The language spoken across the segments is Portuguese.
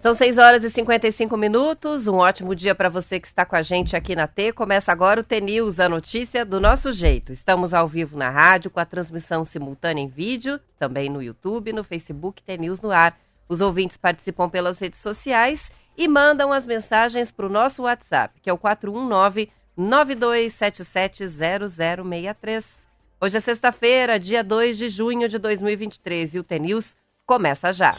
São 6 horas e 55 minutos. Um ótimo dia para você que está com a gente aqui na T. Começa agora o T-News, a notícia do nosso jeito. Estamos ao vivo na rádio com a transmissão simultânea em vídeo, também no YouTube, no Facebook T-News no ar. Os ouvintes participam pelas redes sociais e mandam as mensagens para o nosso WhatsApp, que é o 419 92770063. Hoje é sexta-feira, dia 2 de junho de 2023 e o T-News começa já.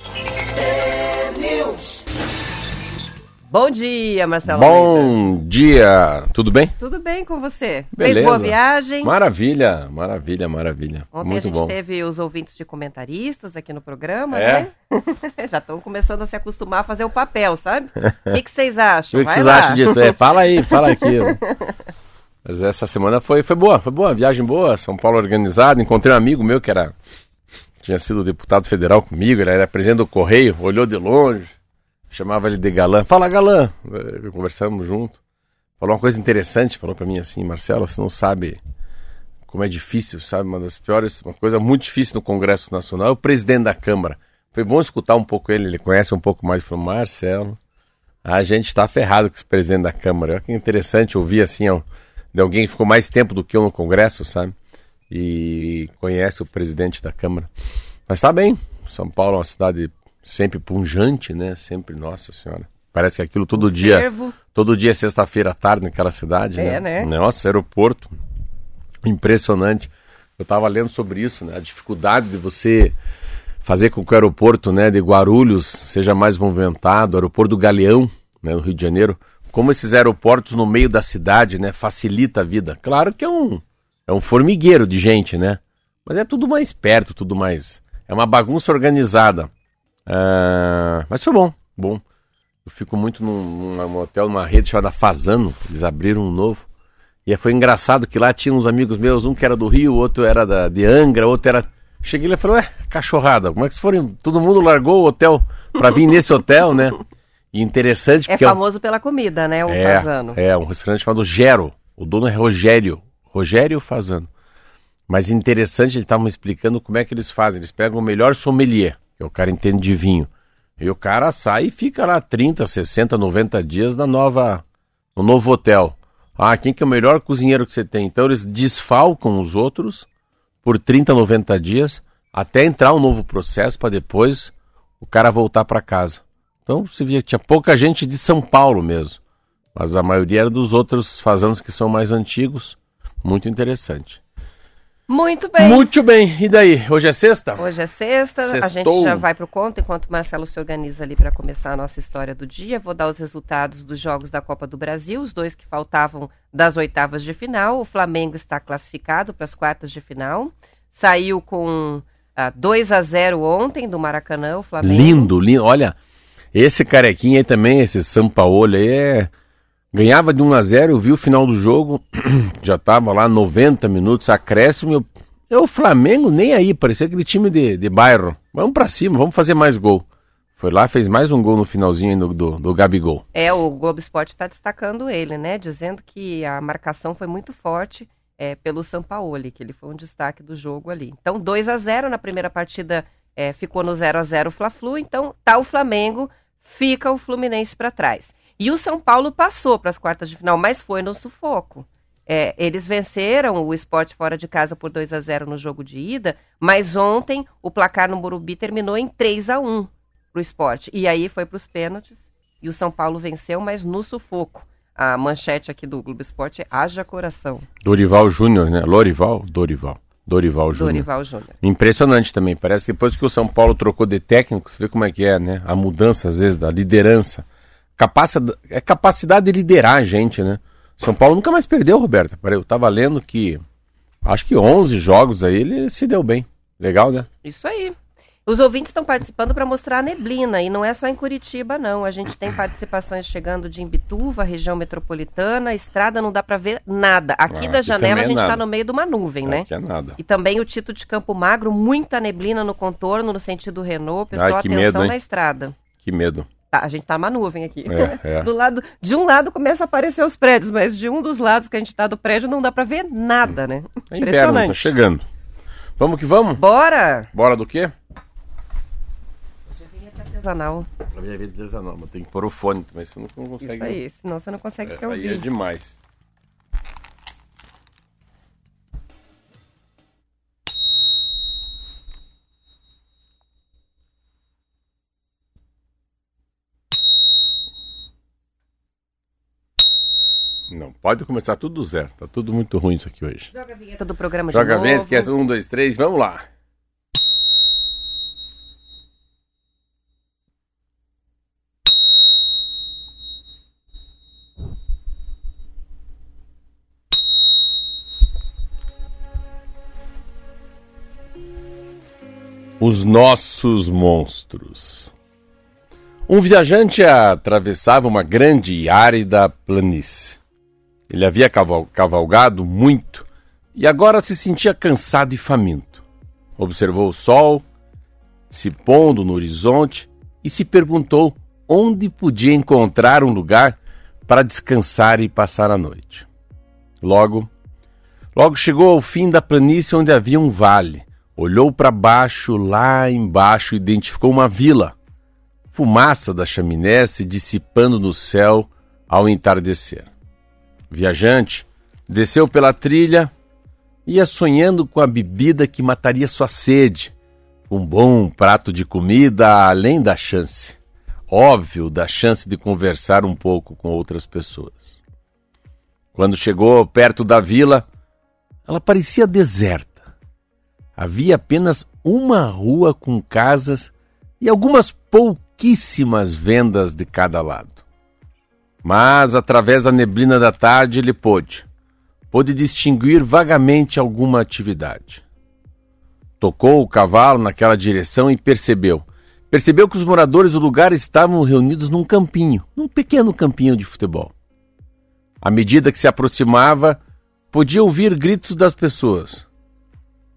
Bom dia, Marcelo. Bom dia, tudo bem? Tudo bem com você? Beleza. Fez boa viagem? Maravilha, maravilha, maravilha. Ontem Muito a gente bom. teve os ouvintes de comentaristas aqui no programa, É? né? Já estão começando a se acostumar a fazer o papel, sabe? O que, que vocês acham? O que Vai vocês lá. acham disso? É, fala aí, fala aquilo. Mas essa semana foi, foi boa, foi boa, viagem boa, São Paulo organizado. Encontrei um amigo meu que era tinha sido deputado federal comigo, ele era presidente do Correio, olhou de longe, chamava ele de galã. Fala, galã! Eh, Conversamos junto. Falou uma coisa interessante, falou pra mim assim, Marcelo, você não sabe como é difícil, sabe? Uma das piores, uma coisa muito difícil no Congresso Nacional é o presidente da Câmara. Foi bom escutar um pouco ele, ele conhece um pouco mais. Falou, Marcelo, a gente está ferrado com esse presidente da Câmara. Olha que interessante ouvir assim, ó, de alguém que ficou mais tempo do que eu no Congresso, sabe? E conhece o presidente da Câmara. Mas tá bem, São Paulo é uma cidade sempre punjante, né? Sempre, nossa senhora. Parece que aquilo todo dia, Fervo. todo dia é sexta-feira à tarde naquela cidade, É, né? né? Nossa, aeroporto. Impressionante. Eu estava lendo sobre isso, né? A dificuldade de você fazer com que o aeroporto, né, de Guarulhos seja mais movimentado, o aeroporto do Galeão, né, no Rio de Janeiro, como esses aeroportos no meio da cidade, né, facilita a vida. Claro que é um é um formigueiro de gente, né? Mas é tudo mais perto, tudo mais é uma bagunça organizada. Ah, mas foi bom, bom. Eu fico muito num, num hotel, numa rede chamada Fazano, eles abriram um novo. E foi engraçado que lá tinha uns amigos meus, um que era do Rio, outro era da, de Angra, outro era. Cheguei lá e falei, ué, cachorrada, como é que foram? Todo mundo largou o hotel pra vir nesse hotel, né? E interessante É porque. famoso pela comida, né? O é, Fazano. é, um restaurante chamado Gero. O dono é Rogério. Rogério Fazano. Mas interessante, ele estava me explicando como é que eles fazem. Eles pegam o melhor sommelier, que é o cara que entende de vinho. E o cara sai e fica lá 30, 60, 90 dias na nova, no novo hotel. Ah, quem que é o melhor cozinheiro que você tem? Então eles desfalcam os outros por 30, 90 dias até entrar um novo processo para depois o cara voltar para casa. Então você via que tinha pouca gente de São Paulo mesmo. Mas a maioria era dos outros fazanos que são mais antigos. Muito interessante. Muito bem. Muito bem. E daí? Hoje é sexta? Hoje é sexta, a Sextou. gente já vai pro conto enquanto o Marcelo se organiza ali para começar a nossa história do dia. Vou dar os resultados dos jogos da Copa do Brasil, os dois que faltavam das oitavas de final. O Flamengo está classificado para as quartas de final. Saiu com ah, 2 a 0 ontem do Maracanã, o Flamengo. Lindo, lindo. Olha, esse carequinha aí também, esse Sampaoli aí é... Ganhava de 1 a 0 eu vi o final do jogo, já tava lá 90 minutos, acréscimo. Eu, o Flamengo nem aí, parecia aquele time de, de bairro. Vamos pra cima, vamos fazer mais gol. Foi lá, fez mais um gol no finalzinho do, do, do Gabigol. É, o Globo Esporte está destacando ele, né? Dizendo que a marcação foi muito forte é, pelo Sampaoli, que ele foi um destaque do jogo ali. Então, 2 a 0 na primeira partida é, ficou no 0 a 0 o Fla-Flu, então tá o Flamengo, fica o Fluminense para trás. E o São Paulo passou para as quartas de final, mas foi no sufoco. É, eles venceram o esporte fora de casa por 2 a 0 no jogo de ida, mas ontem o placar no Morumbi terminou em 3 a 1 para o esporte. E aí foi para os pênaltis e o São Paulo venceu, mas no sufoco. A manchete aqui do Globo Esporte Haja Coração. Dorival Júnior, né? Lorival? Dorival. Dorival Júnior. Dorival Júnior. Impressionante também. Parece que depois que o São Paulo trocou de técnico, você vê como é que é, né? A mudança, às vezes, da liderança. Capacidade, é capacidade de liderar a gente, né? São Paulo nunca mais perdeu, Roberto. Eu tava lendo que acho que 11 jogos aí ele se deu bem. Legal, né? Isso aí. Os ouvintes estão participando para mostrar a neblina, e não é só em Curitiba, não. A gente tem participações chegando de Imbituva, região metropolitana, estrada não dá para ver nada. Aqui Ah, da aqui janela a é gente está nada. no meio de uma nuvem, né? Que é nada. E também o Tito de Campo Magro, muita neblina no contorno, no sentido Renault. Pessoal, Ai, atenção medo, na estrada. Que medo. Tá, a gente tá numa nuvem aqui. É, é. Do lado, de um lado começa a aparecer os prédios, mas de um dos lados que a gente tá do prédio não dá para ver nada, né? É inverno, tá chegando. Vamos que vamos? Bora! Bora do quê? É vinheta artesanal. A minha vida artesanal, mas tem que pôr o fone, mas você não consegue. Isso aí, senão você não consegue É, se aí ouvir. é demais. Não, pode começar tudo do zero. Tá tudo muito ruim isso aqui hoje. Joga a vinheta do programa Joga de novo. esquece. Um, dois, três, vamos lá. Os nossos monstros. Um viajante atravessava uma grande e árida planície. Ele havia caval- cavalgado muito e agora se sentia cansado e faminto. Observou o sol se pondo no horizonte e se perguntou onde podia encontrar um lugar para descansar e passar a noite. Logo, logo chegou ao fim da planície onde havia um vale. Olhou para baixo, lá embaixo, identificou uma vila. Fumaça da chaminé se dissipando no céu ao entardecer. O viajante desceu pela trilha, ia sonhando com a bebida que mataria sua sede, um bom prato de comida além da chance, óbvio, da chance de conversar um pouco com outras pessoas. Quando chegou perto da vila, ela parecia deserta. Havia apenas uma rua com casas e algumas pouquíssimas vendas de cada lado. Mas, através da neblina da tarde, ele pôde. Pôde distinguir vagamente alguma atividade. Tocou o cavalo naquela direção e percebeu. Percebeu que os moradores do lugar estavam reunidos num campinho, num pequeno campinho de futebol. À medida que se aproximava, podia ouvir gritos das pessoas.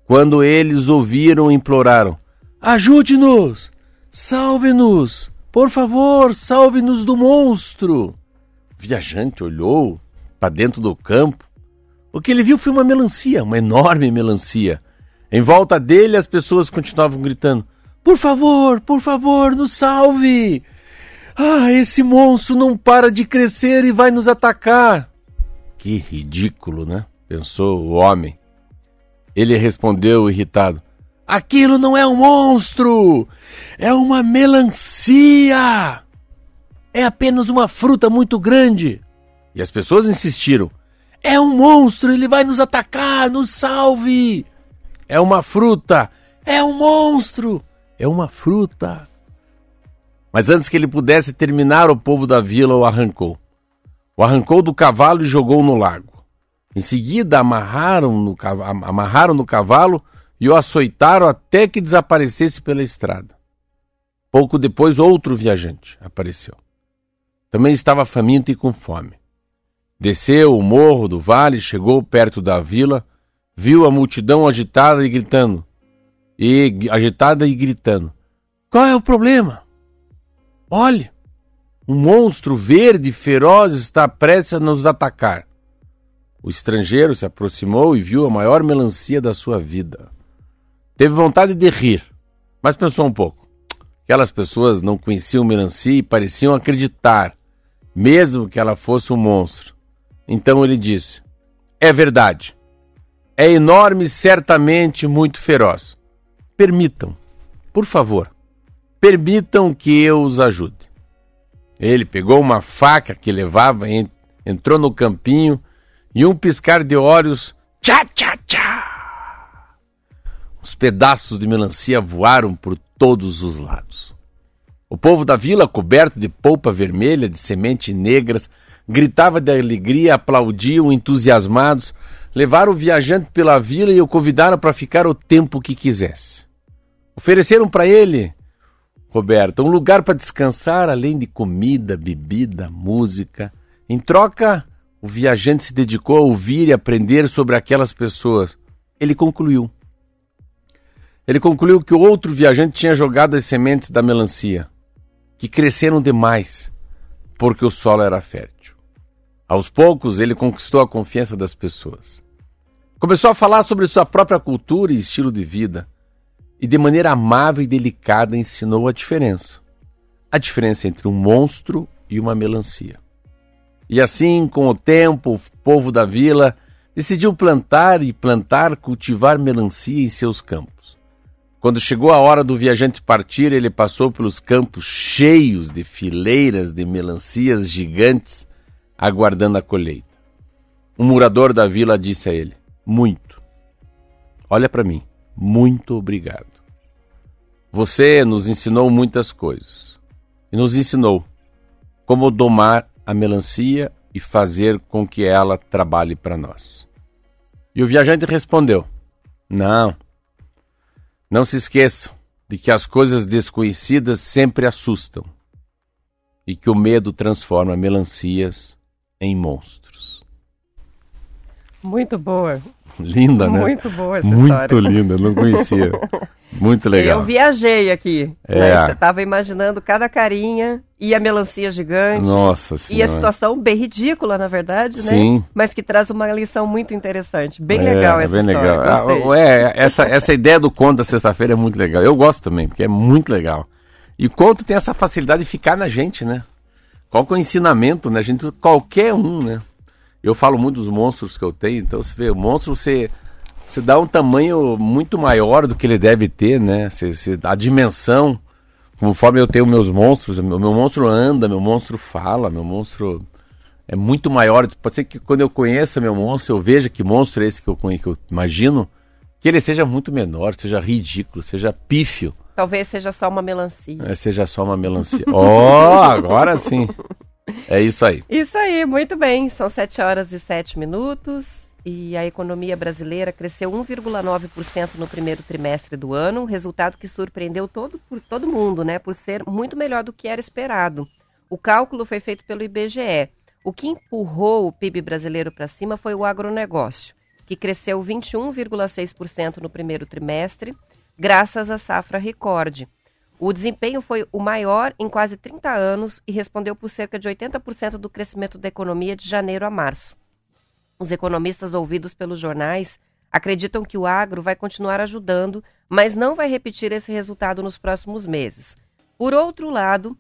Quando eles ouviram, imploraram: Ajude-nos! Salve-nos! Por favor, salve-nos do monstro! O viajante olhou para dentro do campo. O que ele viu foi uma melancia, uma enorme melancia. Em volta dele, as pessoas continuavam gritando: Por favor, por favor, nos salve! Ah, esse monstro não para de crescer e vai nos atacar! Que ridículo, né? pensou o homem. Ele respondeu irritado: Aquilo não é um monstro! É uma melancia! É apenas uma fruta muito grande. E as pessoas insistiram: É um monstro, ele vai nos atacar, nos salve! É uma fruta! É um monstro! É uma fruta! Mas antes que ele pudesse terminar, o povo da vila o arrancou. O arrancou do cavalo e jogou no lago. Em seguida, amarraram no, cav- am- amarraram no cavalo e o açoitaram até que desaparecesse pela estrada. Pouco depois, outro viajante apareceu. Também estava faminto e com fome. Desceu o morro do vale, chegou perto da vila, viu a multidão agitada e gritando. E agitada e gritando. Qual é o problema? Olhe, um monstro verde feroz está prestes a nos atacar. O estrangeiro se aproximou e viu a maior melancia da sua vida. Teve vontade de rir, mas pensou um pouco. Aquelas pessoas não conheciam melancia e pareciam acreditar, mesmo que ela fosse um monstro. Então ele disse: É verdade. É enorme certamente muito feroz. Permitam, por favor, permitam que eu os ajude. Ele pegou uma faca que levava, en- entrou no campinho e um piscar de olhos, tchá, tchá, tchá. Os pedaços de melancia voaram por todos os lados. O povo da vila, coberto de polpa vermelha, de sementes negras, gritava de alegria, aplaudiam entusiasmados, levaram o viajante pela vila e o convidaram para ficar o tempo que quisesse. Ofereceram para ele, Roberta, um lugar para descansar, além de comida, bebida, música. Em troca, o viajante se dedicou a ouvir e aprender sobre aquelas pessoas. Ele concluiu. Ele concluiu que o outro viajante tinha jogado as sementes da melancia, que cresceram demais, porque o solo era fértil. Aos poucos, ele conquistou a confiança das pessoas. Começou a falar sobre sua própria cultura e estilo de vida e, de maneira amável e delicada, ensinou a diferença. A diferença entre um monstro e uma melancia. E assim, com o tempo, o povo da vila decidiu plantar e plantar, cultivar melancia em seus campos. Quando chegou a hora do viajante partir, ele passou pelos campos cheios de fileiras de melancias gigantes, aguardando a colheita. Um morador da vila disse a ele: Muito. Olha para mim. Muito obrigado. Você nos ensinou muitas coisas. E nos ensinou como domar a melancia e fazer com que ela trabalhe para nós. E o viajante respondeu: Não. Não se esqueçam de que as coisas desconhecidas sempre assustam e que o medo transforma melancias em monstros. Muito boa. Linda, né? Muito boa essa Muito história. linda, não conhecia. Muito legal. Eu viajei aqui. É. né? Você estava imaginando cada carinha e a melancia gigante. Nossa E a senhora. situação bem ridícula, na verdade, né? Sim. Mas que traz uma lição muito interessante. Bem É, legal é essa bem história. legal. gostei. Ah, é, essa, essa ideia do conto da sexta-feira é muito legal. Eu gosto também, porque é muito legal. E o conto tem essa facilidade de ficar na gente, né? Qual que é o ensinamento, né? A gente, qualquer um, né? Eu falo muito dos monstros que eu tenho, então você vê, o monstro você, você dá um tamanho muito maior do que ele deve ter, né? Você, você, a dimensão, conforme eu tenho meus monstros, meu, meu monstro anda, meu monstro fala, meu monstro é muito maior. Pode ser que quando eu conheça meu monstro, eu veja que monstro é esse que eu, que eu imagino, que ele seja muito menor, seja ridículo, seja pífio, Talvez seja só uma melancia. né? seja só uma melancia. Ó, agora sim. É isso aí. Isso aí, muito bem. São 7 horas e 7 minutos. E a economia brasileira cresceu 1,9% no primeiro trimestre do ano, um resultado que surpreendeu todo, por todo mundo, né? Por ser muito melhor do que era esperado. O cálculo foi feito pelo IBGE. O que empurrou o PIB brasileiro para cima foi o agronegócio, que cresceu 21,6% no primeiro trimestre, graças à safra recorde. O desempenho foi o maior em quase 30 anos e respondeu por cerca de 80% do crescimento da economia de janeiro a março. Os economistas ouvidos pelos jornais acreditam que o agro vai continuar ajudando, mas não vai repetir esse resultado nos próximos meses. Por outro lado,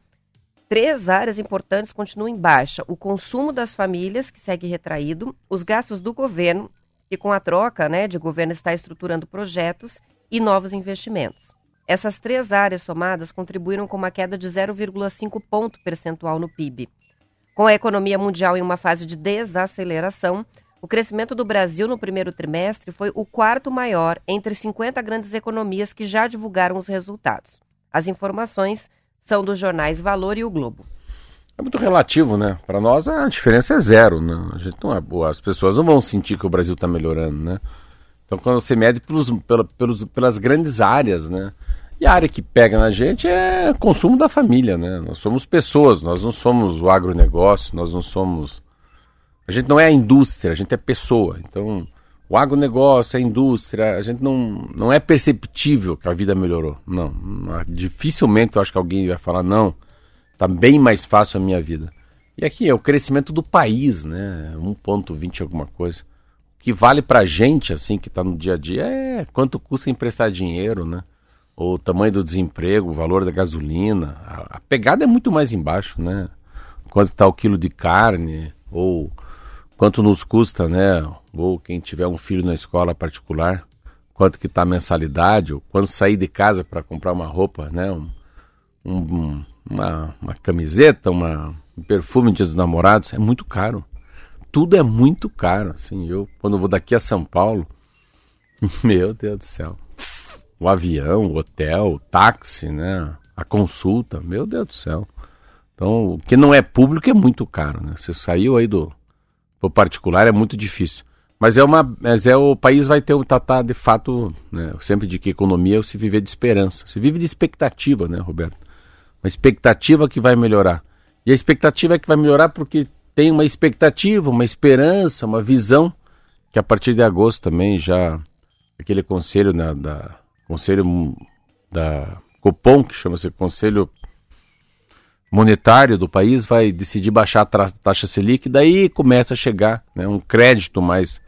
três áreas importantes continuam em baixa: o consumo das famílias, que segue retraído, os gastos do governo, que com a troca né, de governo está estruturando projetos, e novos investimentos. Essas três áreas somadas contribuíram com uma queda de 0,5 ponto percentual no PIB. Com a economia mundial em uma fase de desaceleração, o crescimento do Brasil no primeiro trimestre foi o quarto maior entre 50 grandes economias que já divulgaram os resultados. As informações são dos jornais Valor e o Globo. É muito relativo, né? Para nós a diferença é zero, né? A gente não é, as pessoas não vão sentir que o Brasil está melhorando, né? Então quando você mede pelos, pela, pelos, pelas grandes áreas, né? E a área que pega na gente é consumo da família, né? Nós somos pessoas, nós não somos o agronegócio, nós não somos. A gente não é a indústria, a gente é pessoa. Então, o agronegócio, a indústria, a gente não, não é perceptível que a vida melhorou. Não. Dificilmente eu acho que alguém vai falar, não, tá bem mais fácil a minha vida. E aqui é o crescimento do país, né? 1,20 alguma coisa. O que vale pra gente, assim, que tá no dia a dia, é quanto custa emprestar dinheiro, né? O tamanho do desemprego, o valor da gasolina. A, a pegada é muito mais embaixo, né? Quanto está o quilo de carne, ou quanto nos custa, né? Ou quem tiver um filho na escola particular, quanto que está a mensalidade, ou quando sair de casa para comprar uma roupa, né? Um, um, uma, uma, camiseta, uma, um perfume de dos namorados, é muito caro. Tudo é muito caro, assim. Eu, quando vou daqui a São Paulo, meu Deus do céu o avião, o hotel, o táxi, né? A consulta, meu Deus do céu. Então, o que não é público é muito caro, né? Você saiu aí do pro particular é muito difícil. Mas é uma, mas é o país vai ter um tá, tá de fato, né? Sempre digo que economia é se viver de esperança. Se vive de expectativa, né, Roberto? Uma expectativa que vai melhorar. E a expectativa é que vai melhorar porque tem uma expectativa, uma esperança, uma visão que a partir de agosto também já aquele conselho né, da conselho da Copom, que chama-se Conselho Monetário do país, vai decidir baixar a taxa Selic, daí começa a chegar né, um crédito mais,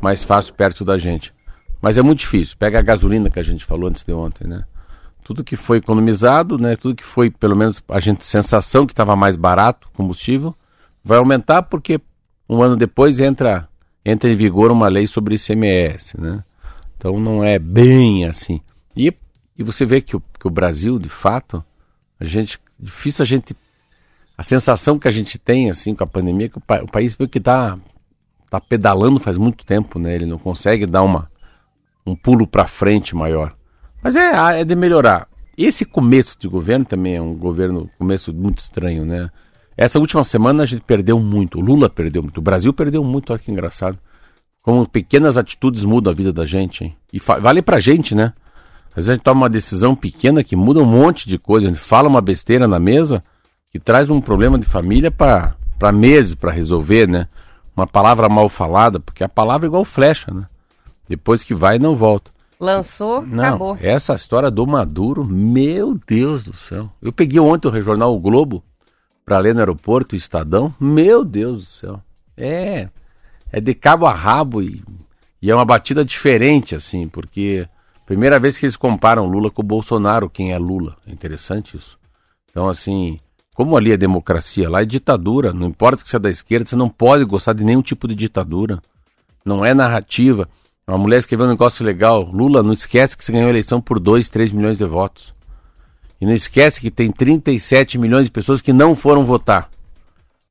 mais fácil perto da gente. Mas é muito difícil. Pega a gasolina que a gente falou antes de ontem, né? Tudo que foi economizado, né? Tudo que foi, pelo menos, a gente sensação que estava mais barato combustível, vai aumentar porque um ano depois entra entra em vigor uma lei sobre ICMS, né? Então não é bem assim. E, e você vê que o, que o Brasil, de fato, a gente difícil a gente a sensação que a gente tem assim com a pandemia é que o, o país meio que está tá pedalando faz muito tempo, né? Ele não consegue dar uma um pulo para frente maior. Mas é, é de melhorar. Esse começo de governo também é um governo começo muito estranho, né? Essa última semana a gente perdeu muito, o Lula perdeu muito, o Brasil perdeu muito, olha que engraçado. Como pequenas atitudes mudam a vida da gente, hein? E vale pra gente, né? Às vezes a gente toma uma decisão pequena que muda um monte de coisa, a gente fala uma besteira na mesa que traz um problema de família para meses para resolver, né? Uma palavra mal falada, porque a palavra é igual flecha, né? Depois que vai, não volta. Lançou, não, acabou. Essa história do Maduro, meu Deus do céu. Eu peguei ontem o jornal O Globo para ler no aeroporto, o Estadão. Meu Deus do céu. É, é de cabo a rabo e, e é uma batida diferente, assim, porque primeira vez que eles comparam Lula com o Bolsonaro, quem é Lula. É interessante isso. Então, assim, como ali é democracia, lá é ditadura. Não importa que você é da esquerda, você não pode gostar de nenhum tipo de ditadura. Não é narrativa. Uma mulher escreveu um negócio legal. Lula, não esquece que você ganhou a eleição por 2, 3 milhões de votos. E não esquece que tem 37 milhões de pessoas que não foram votar.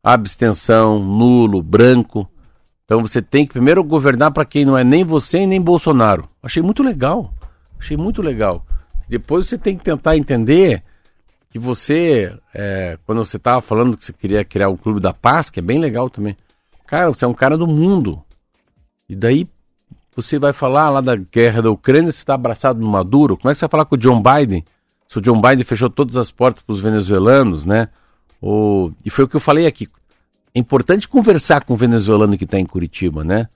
Abstenção, nulo, branco. Então você tem que primeiro governar para quem não é nem você e nem Bolsonaro. Achei muito legal. Achei muito legal. Depois você tem que tentar entender que você, é, quando você estava falando que você queria criar o Clube da Paz, que é bem legal também. Cara, você é um cara do mundo. E daí você vai falar lá da guerra da Ucrânia, você está abraçado no Maduro. Como é que você vai falar com o John Biden? Se o John Biden fechou todas as portas para os venezuelanos, né? O... E foi o que eu falei aqui. É importante conversar com o venezuelano que está em Curitiba, né?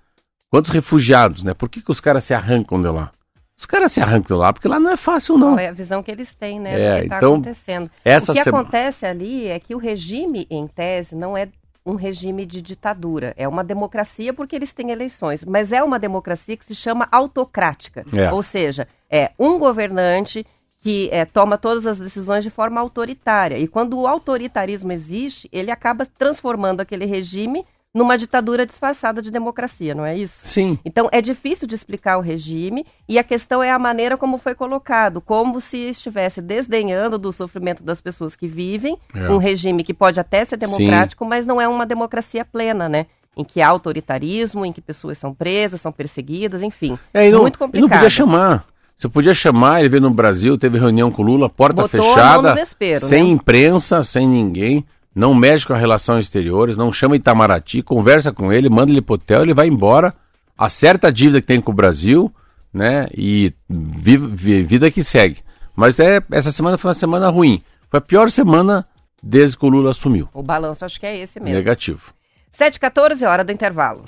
Quantos refugiados, né? Por que, que os caras se arrancam de lá? Os caras se arrancam de lá porque lá não é fácil, não. É a visão que eles têm, né? É, do que tá então, acontecendo. Essa o que sema... acontece ali é que o regime, em tese, não é um regime de ditadura. É uma democracia porque eles têm eleições, mas é uma democracia que se chama autocrática. É. Ou seja, é um governante que é, toma todas as decisões de forma autoritária. E quando o autoritarismo existe, ele acaba transformando aquele regime numa ditadura disfarçada de democracia, não é isso? Sim. Então é difícil de explicar o regime e a questão é a maneira como foi colocado, como se estivesse desdenhando do sofrimento das pessoas que vivem, É. um regime que pode até ser democrático, mas não é uma democracia plena, né? Em que há autoritarismo, em que pessoas são presas, são perseguidas, enfim. É, não, muito e não complicado. podia chamar. Você podia chamar, ele veio no Brasil, teve reunião com o Lula, porta Botou fechada, vespeiro, sem né? imprensa, sem ninguém, não mexe com a relação exteriores, não chama Itamaraty, conversa com ele, manda ele pro hotel, ele vai embora, acerta a dívida que tem com o Brasil, né? E vive, vi- vida que segue. Mas é, essa semana foi uma semana ruim. Foi a pior semana desde que o Lula assumiu. O balanço acho que é esse mesmo. Negativo. 7h14, hora do intervalo.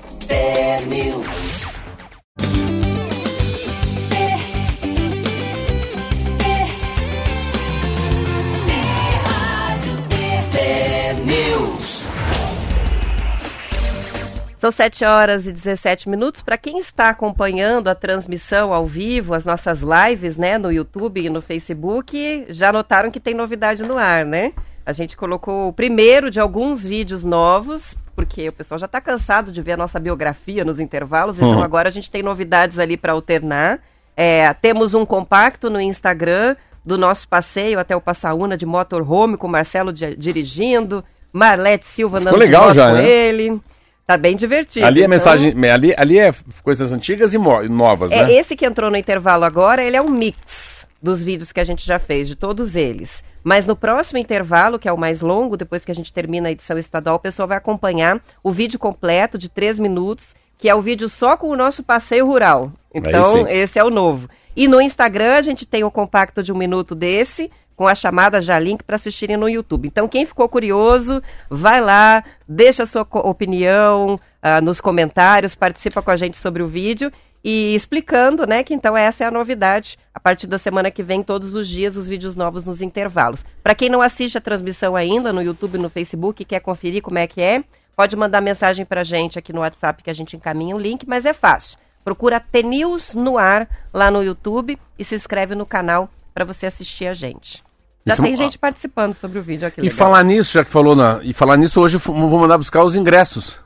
São 7 horas e 17 minutos. Para quem está acompanhando a transmissão ao vivo, as nossas lives, né, no YouTube e no Facebook, já notaram que tem novidade no ar, né? A gente colocou o primeiro de alguns vídeos novos, porque o pessoal já está cansado de ver a nossa biografia nos intervalos, então Uhum. agora a gente tem novidades ali para alternar. É, temos um compacto no Instagram do nosso passeio até o Passaúna de motorhome, com o Marcelo di- dirigindo, Marlete Silva andando de legal já, com né? ele. Tá bem divertido. Ali é Então, mensagem. Ali, ali é coisas antigas e novas, É, né? esse que entrou no intervalo agora, ele é um mix dos vídeos que a gente já fez, de todos eles. Mas no próximo intervalo, que é o mais longo, depois que a gente termina a edição estadual, o pessoal vai acompanhar o vídeo completo de três minutos, que é o vídeo só com o nosso passeio rural. Então, esse é o novo. E no Instagram a gente tem o compacto de um minuto desse, com a chamada já link para assistirem no YouTube. Então, quem ficou curioso, vai lá, deixa a sua opinião ah, nos comentários, participa com a gente sobre o vídeo e explicando, né, que então essa é a novidade. A partir da semana que vem, todos os dias, os vídeos novos nos intervalos. Para quem não assiste a transmissão ainda no YouTube no Facebook quer conferir como é que é, pode mandar mensagem pra gente aqui no WhatsApp que a gente encaminha o link, mas é fácil. Procura TNews no ar lá no YouTube e se inscreve no canal para você assistir a gente. Já Isso- tem gente participando sobre o vídeo aqui. E falar nisso, já que falou na. E falar nisso, hoje vou mandar buscar os ingressos.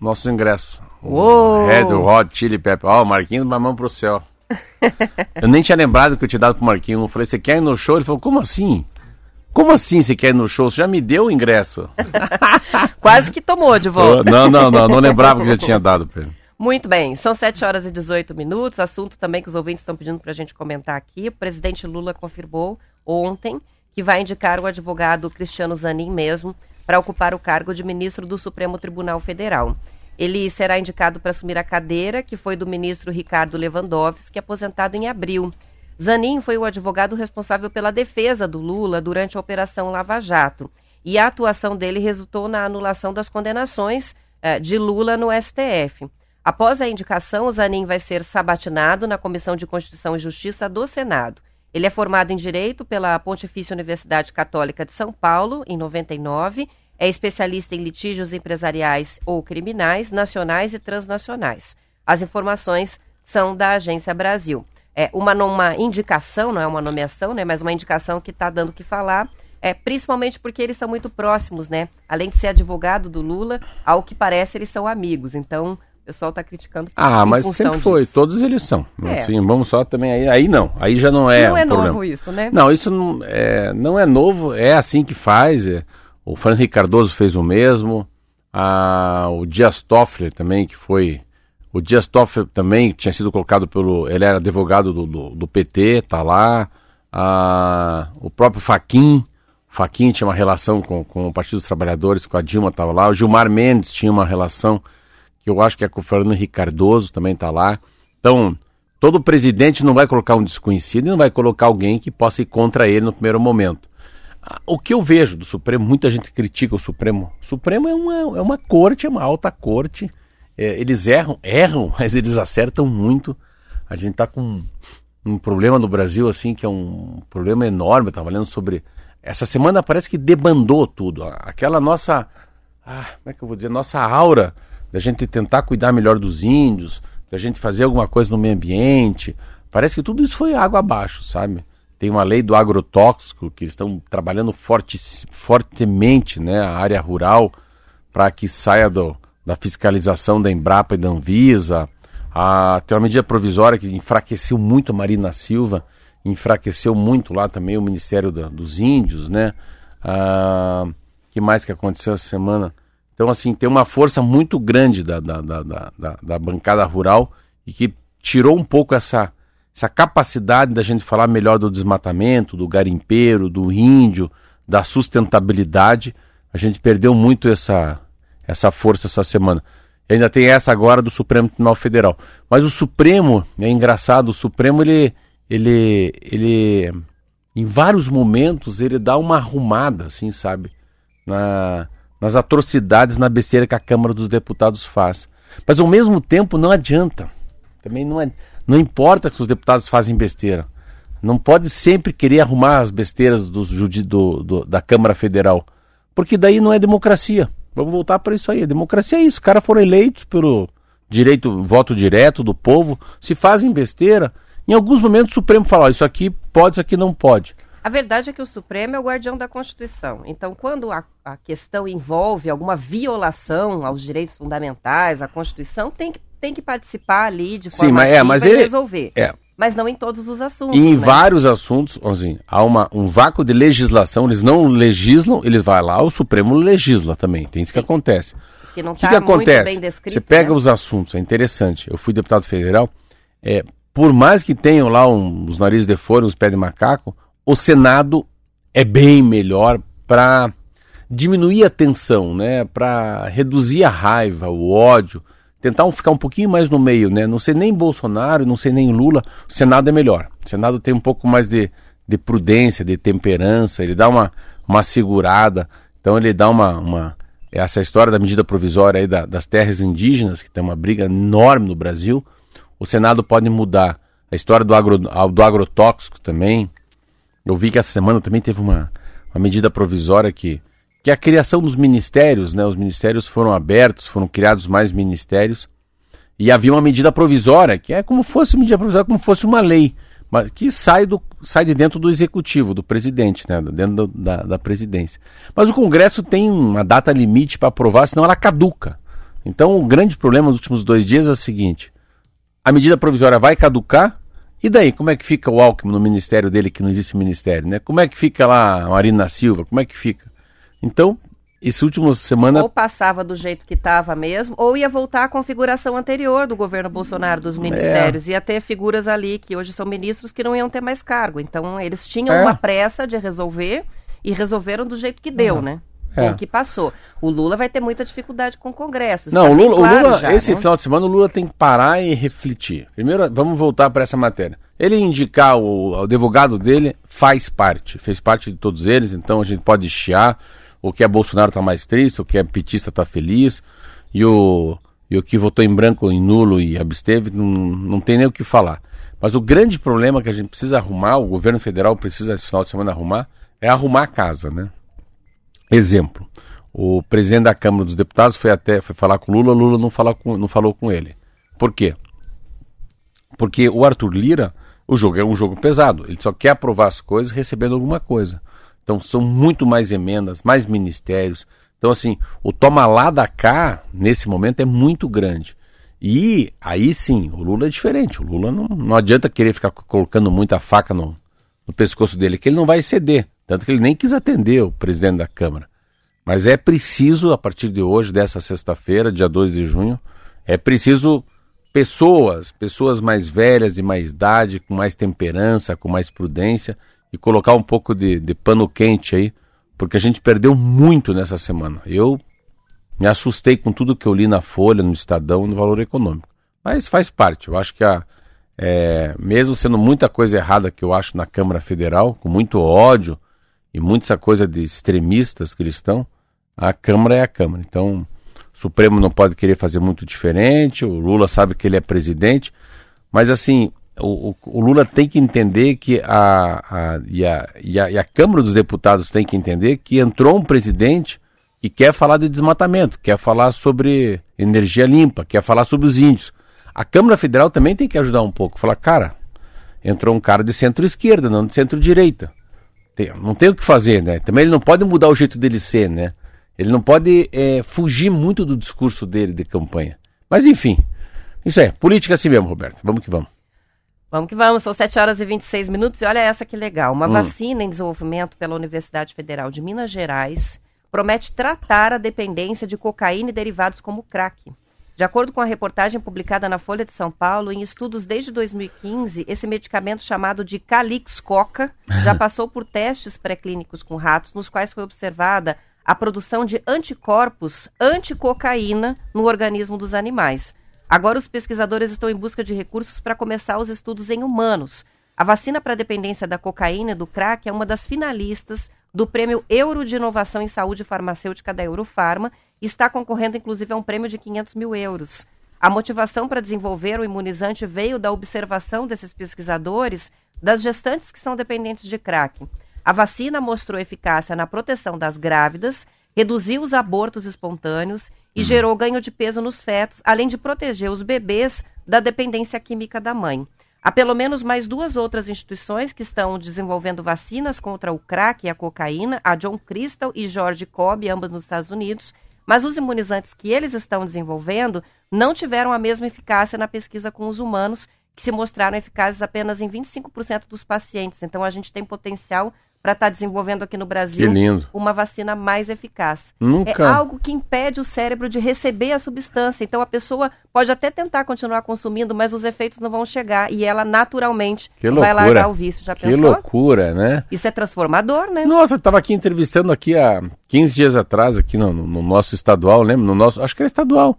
Nossos ingressos. O Uou! Red Hot Chili Pepper. Ó, o Marquinhos, uma mão pro céu. eu nem tinha lembrado que eu tinha dado pro Marquinhos. Eu falei, você quer ir no show? Ele falou, como assim? Como assim você quer ir no show? Você já me deu o ingresso. Quase que tomou de volta. não, não, não, não lembrava que já tinha dado pra ele. Muito bem, são 7 horas e 18 minutos. Assunto também que os ouvintes estão pedindo para a gente comentar aqui. O presidente Lula confirmou ontem que vai indicar o advogado Cristiano Zanin mesmo para ocupar o cargo de ministro do Supremo Tribunal Federal. Ele será indicado para assumir a cadeira que foi do ministro Ricardo Lewandowski, aposentado em abril. Zanin foi o advogado responsável pela defesa do Lula durante a Operação Lava Jato. E a atuação dele resultou na anulação das condenações eh, de Lula no STF. Após a indicação, o Zanin vai ser sabatinado na Comissão de Constituição e Justiça do Senado. Ele é formado em Direito pela Pontifícia Universidade Católica de São Paulo, em 99. É especialista em litígios empresariais ou criminais, nacionais e transnacionais. As informações são da Agência Brasil. É uma, uma indicação, não é uma nomeação, né, mas uma indicação que está dando o que falar, é, principalmente porque eles são muito próximos, né? Além de ser advogado do Lula, ao que parece, eles são amigos. Então, pessoal está criticando. Ah, mas sempre foi. disso. Todos eles são. É. Assim, vamos só também aí. Aí não. Aí já não é não um é problema. novo isso, né? Não, isso não é, não é novo, é assim que faz. é. O Fernando Henrique Cardoso fez o mesmo. Ah, o Dias Toffler também, que foi. O Dias Toffler também tinha sido colocado pelo. Ele era advogado do, do, do PT, tá lá. Ah, o próprio Faquin. Faquin tinha uma relação com, com o Partido dos Trabalhadores, com a Dilma estava lá. O Gilmar Mendes tinha uma relação que eu acho que é com o Fernando Henrique Cardoso, também está lá. Então, todo presidente não vai colocar um desconhecido e não vai colocar alguém que possa ir contra ele no primeiro momento. Ah, O que eu vejo do Supremo, muita gente critica o Supremo. O Supremo é uma, é uma corte, é uma alta corte. É, eles erram, erram, mas eles acertam muito. A gente está com um, problema no Brasil, assim, que é um problema enorme. Estava lendo sobre. Essa semana parece que debandou tudo. Aquela nossa. Ah, como é que eu vou dizer? Nossa aura da gente tentar cuidar melhor dos índios, da gente fazer alguma coisa no meio ambiente. Parece que tudo isso foi água abaixo, sabe? Tem uma lei do agrotóxico que estão trabalhando forte, fortemente né, a área rural para que saia do, da fiscalização da Embrapa e da Anvisa. Ah, tem uma medida provisória que enfraqueceu muito a Marina Silva, enfraqueceu muito lá também o Ministério da- dos Índios, né? Ah, que mais que aconteceu essa semana? Então, assim, tem uma força muito grande da, da, da, da, da- da bancada rural e que tirou um pouco essa, essa capacidade da gente falar melhor do desmatamento, do garimpeiro, do índio, da sustentabilidade. A gente perdeu muito essa, essa força essa semana. E ainda tem essa agora do Supremo Tribunal Federal. Mas o Supremo, é engraçado, o Supremo, ele, ele, ele, em vários momentos, ele dá uma arrumada, assim, sabe? Na, nas atrocidades, na besteira que a Câmara dos Deputados faz. Mas ao mesmo tempo não adianta. Também não, é, não importa que os deputados fazem besteira. Não pode sempre querer arrumar as besteiras do, do- da Câmara Federal. Porque daí não é democracia. Vamos voltar para isso aí. A democracia é isso. Os caras foram eleitos pelo direito, voto direto do povo. Se fazem besteira, em alguns momentos o Supremo fala: "Ó, isso aqui pode, isso aqui não pode. A verdade é que o Supremo é o guardião da Constituição. Então, quando a, a questão envolve alguma violação aos direitos fundamentais, à Constituição, tem que, tem que participar ali de Sim, forma mas- é, mas ele- resolver. É. Mas não em todos os assuntos. E em né? vários assuntos, assim, há uma, um vácuo de legislação, eles não legislam, eles vão lá, o Supremo legisla também, tem isso que acontece. Que não O que, que acontece? bem descrito. Você pega né? os assuntos, é interessante. Eu fui deputado federal, é, por mais que tenham lá um- os narizes de fora, os pés de macaco, o Senado é bem melhor para diminuir a tensão, né? Para reduzir a raiva, o ódio, tentar ficar um pouquinho mais no meio, né? Não ser nem Bolsonaro, não ser nem Lula, o Senado é melhor. O Senado tem um pouco mais de, de prudência, de temperança, ele dá uma, uma segurada, então ele dá uma, uma essa história da medida provisória aí da- das terras indígenas, que tem uma briga enorme no Brasil, o Senado pode mudar. A história do, agro, do agrotóxico também. Eu vi que essa semana também teve uma, uma medida provisória que, que a criação dos ministérios, né? Os ministérios foram abertos, foram criados mais ministérios e havia uma medida provisória, que é como fosse medida provisória, como fosse uma lei, mas que sai, do, sai de dentro do executivo, do presidente, né? Dentro do, da, da presidência. Mas o Congresso tem uma data limite para aprovar, senão ela caduca. Então o grande problema nos últimos dois dias é o seguinte: a medida provisória vai caducar, e daí, como é que fica o Alckmin no ministério dele, que não existe ministério, né? Como é que fica lá a Marina Silva? Como é que fica? Então, esse último semana. Ou passava do jeito que estava mesmo, ou ia voltar à configuração anterior do governo Bolsonaro dos ministérios. É. Ia ter figuras ali que hoje são ministros que não iam ter mais cargo. Então, eles tinham é. uma pressa de resolver e resolveram do jeito que deu, uhum. né? É. que passou. O Lula vai ter muita dificuldade com o Congresso. Não, tá o Lula, claro o Lula já, esse né? final de semana, o Lula tem que parar e refletir. Primeiro, vamos voltar para essa matéria. Ele indicar o, o advogado dele faz parte, fez parte de todos eles, então a gente pode chiar o que é Bolsonaro está mais triste, o que é petista está feliz, e o, e o que votou em branco, em nulo e absteve, não, não tem nem o que falar. Mas o grande problema que a gente precisa arrumar, o governo federal precisa esse final de semana arrumar, é arrumar a casa, né? Exemplo, o presidente da Câmara dos Deputados foi até foi falar com o Lula, Lula não, com, não falou com ele. Por quê? Porque o Arthur Lira, o jogo é um jogo pesado, ele só quer aprovar as coisas recebendo alguma coisa. Então são muito mais emendas, mais ministérios. Então, assim, o toma lá da cá, nesse momento, é muito grande. E aí sim, o Lula é diferente. O Lula não, não adianta querer ficar colocando muita faca no, no pescoço dele, que ele não vai ceder. Tanto que ele nem quis atender o presidente da Câmara. Mas é preciso, a partir de hoje, dessa sexta-feira, dia 2 de junho, é preciso pessoas, pessoas mais velhas, de mais idade, com mais temperança, com mais prudência, e colocar um pouco de, de pano quente aí, porque a gente perdeu muito nessa semana. Eu me assustei com tudo que eu li na Folha, no Estadão, no Valor Econômico. Mas faz parte. Eu acho que a, é, mesmo sendo muita coisa errada que eu acho na Câmara Federal, com muito ódio e muita coisa de extremistas cristãos, a Câmara é a Câmara. Então, o Supremo não pode querer fazer muito diferente, o Lula sabe que ele é presidente, mas assim, o, o, Lula tem que entender que a, a, e, a, e, a, e a Câmara dos Deputados tem que entender que entrou um presidente que quer falar de desmatamento, quer falar sobre energia limpa, quer falar sobre os índios. A Câmara Federal também tem que ajudar um pouco, falar, cara, entrou um cara de centro-esquerda, não de centro-direita. Não tem o que fazer, né? Também ele não pode mudar o jeito dele ser, né? Ele não pode é, fugir muito do discurso dele de campanha. Mas enfim, isso é, política assim mesmo, Roberto. Vamos que vamos. Vamos que vamos, são 7 horas e 26 minutos e olha essa que legal. Uma hum. vacina em desenvolvimento pela Universidade Federal de Minas Gerais promete tratar a dependência de cocaína e derivados como crack. De acordo com a reportagem publicada na Folha de São Paulo, em estudos desde 2015, esse medicamento chamado de Calix Coca já passou por testes pré-clínicos com ratos, nos quais foi observada a produção de anticorpos anticocaína no organismo dos animais. Agora, os pesquisadores estão em busca de recursos para começar os estudos em humanos. A vacina para a dependência da cocaína e do crack é uma das finalistas do Prêmio Euro de Inovação em Saúde Farmacêutica da Eurofarma está concorrendo, inclusive, a um prêmio de 500 mil euros. A motivação para desenvolver o imunizante veio da observação desses pesquisadores das gestantes que são dependentes de crack. A vacina mostrou eficácia na proteção das grávidas, reduziu os abortos espontâneos e uhum. gerou ganho de peso nos fetos, além de proteger os bebês da dependência química da mãe. Há pelo menos mais duas outras instituições que estão desenvolvendo vacinas contra o crack e a cocaína, a John Crystal e George Cobb, ambas nos Estados Unidos, mas os imunizantes que eles estão desenvolvendo não tiveram a mesma eficácia na pesquisa com os humanos, que se mostraram eficazes apenas em 25% dos pacientes. Então a gente tem potencial para estar tá desenvolvendo aqui no Brasil uma vacina mais eficaz. Nunca. É algo que impede o cérebro de receber a substância. Então a pessoa pode até tentar continuar consumindo, mas os efeitos não vão chegar e ela naturalmente vai largar o vício. Já que pensou? Que loucura, né? Isso é transformador, né? Nossa, eu estava aqui entrevistando aqui há 15 dias atrás, aqui no, no, nosso estadual, lembra? No nosso, acho que é estadual.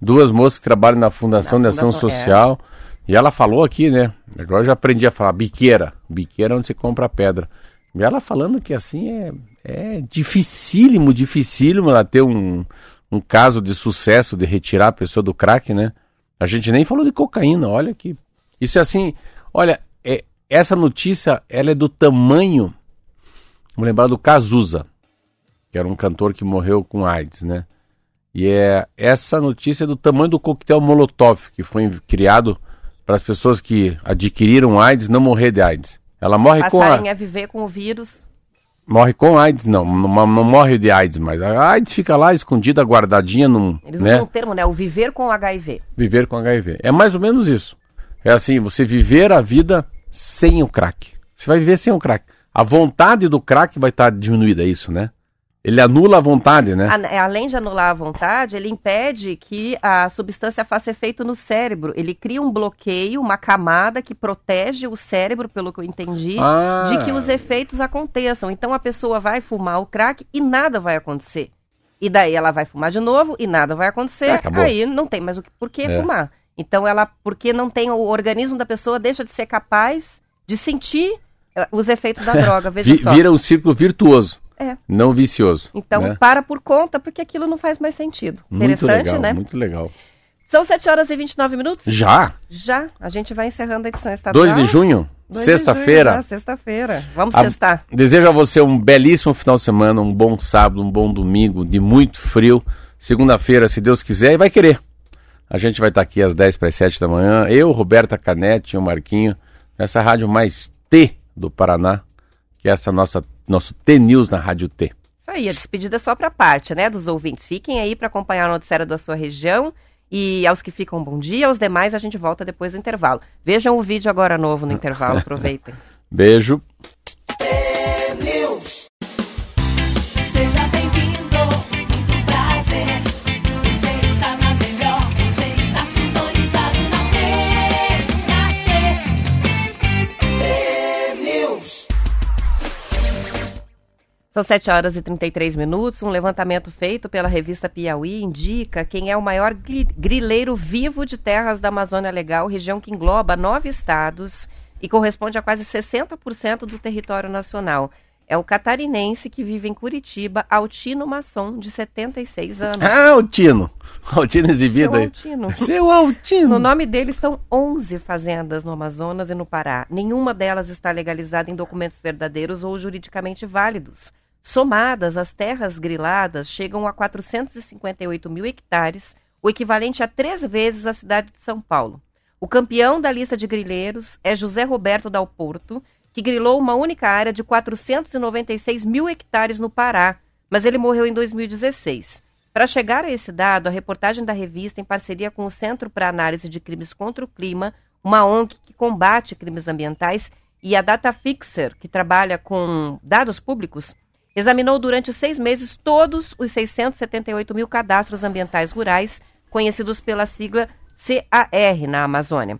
Duas moças que trabalham na Fundação na de Ação Fundação, é. Social. É. E ela falou aqui, né? Agora eu já aprendi a falar biqueira. Biqueira é onde você compra pedra. E ela falando que assim é, é dificílimo, dificílimo ela ter um, um caso de sucesso de retirar a pessoa do crack, né? A gente nem falou de cocaína, olha que. Isso é assim, olha, é, essa notícia ela é do tamanho. Vamos lembrar do Cazuza. que era um cantor que morreu com AIDS, né? E é essa notícia é do tamanho do coquetel Molotov, que foi criado para as pessoas que adquiriram AIDS não morrer de AIDS. Ela morre Passarem com a... a viver com o vírus. Morre com AIDS, não, não, não morre de AIDS, mas a AIDS fica lá escondida, guardadinha num. Eles né? usam o termo, né? O viver com HIV. Viver com HIV. É mais ou menos isso. É assim, você viver a vida sem o crack. Você vai viver sem o crack. A vontade do crack vai estar diminuída, é isso, né? Ele anula a vontade, né? É, Além de anular a vontade, ele impede que a substância faça efeito no cérebro. Ele cria um bloqueio, uma camada que protege o cérebro, pelo que eu entendi, Ah. de que os efeitos aconteçam. Então a pessoa vai fumar o crack e nada vai acontecer. E daí ela vai fumar de novo e nada vai acontecer. Ah, acabou. aí não tem mais o que, por que É. fumar. Então ela, porque não tem o organismo da pessoa deixa de ser capaz de sentir eh, os efeitos da droga. Veja Vi- só. vira um círculo virtuoso, É. não vicioso. Então né? para por conta, porque aquilo não faz mais sentido. Muito Interessante, legal, né? muito legal. São 7 horas e 29 minutos? Já? Já. A gente vai encerrando a edição estadual. 2 de junho, 2 de junho, sexta-feira. já, Sexta-feira. Vamos A- sextar. Desejo a você um belíssimo final de semana, um bom sábado, um bom domingo, de muito frio. Segunda-feira, se Deus quiser, e vai querer. A gente vai estar aqui às 10 para as 7 da manhã. Eu, Roberta Canete e o Marquinho, nessa rádio mais T do Paraná, que é essa nossa nosso T-News na Rádio T. Isso aí, a despedida é só para parte, né, dos ouvintes. Fiquem aí para acompanhar o noticiário da sua região. E aos que ficam, bom dia. Aos demais, a gente volta depois do intervalo. Vejam o vídeo agora novo no intervalo, aproveitem. Beijo. São 7 horas e 33 minutos. Um levantamento feito pela revista Piauí indica quem é o maior gri- grileiro vivo de terras da Amazônia Legal, região que engloba nove estados e corresponde a quase 60% do território nacional. É o catarinense que vive em Curitiba, Altino Masson, de 76 anos. Ah, Altino. Altino exibido Seu aí. Altino. Seu Altino. No nome dele estão 11 fazendas no Amazonas e no Pará. Nenhuma delas está legalizada em documentos verdadeiros ou juridicamente válidos. Somadas, as terras griladas chegam a 458 mil hectares, o equivalente a três vezes a cidade de São Paulo. O campeão da lista de grileiros é José Roberto Dal Porto, que grilou uma única área de 496 mil hectares no Pará, mas ele morreu em 2016. Para chegar a esse dado, a reportagem da revista, em parceria com o Centro para Análise de Crimes contra o Clima, uma ONG que combate crimes ambientais, e a Data Fixer, que trabalha com dados públicos, examinou durante seis meses todos os 678 mil cadastros ambientais rurais, conhecidos pela sigla CAR na Amazônia.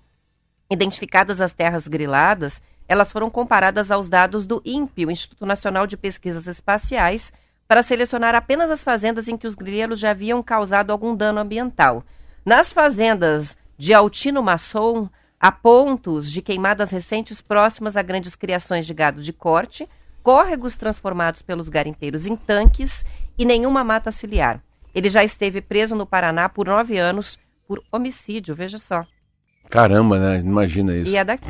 Identificadas as terras griladas, elas foram comparadas aos dados do INPE, o Instituto Nacional de Pesquisas Espaciais, para selecionar apenas as fazendas em que os grileiros já haviam causado algum dano ambiental. Nas fazendas de Altino Masson, há pontos de queimadas recentes próximas a grandes criações de gado de corte, córregos transformados pelos garimpeiros em tanques e nenhuma mata ciliar. Ele já esteve preso no Paraná por nove anos por homicídio, veja só. Caramba, né? Imagina isso. E é daqui.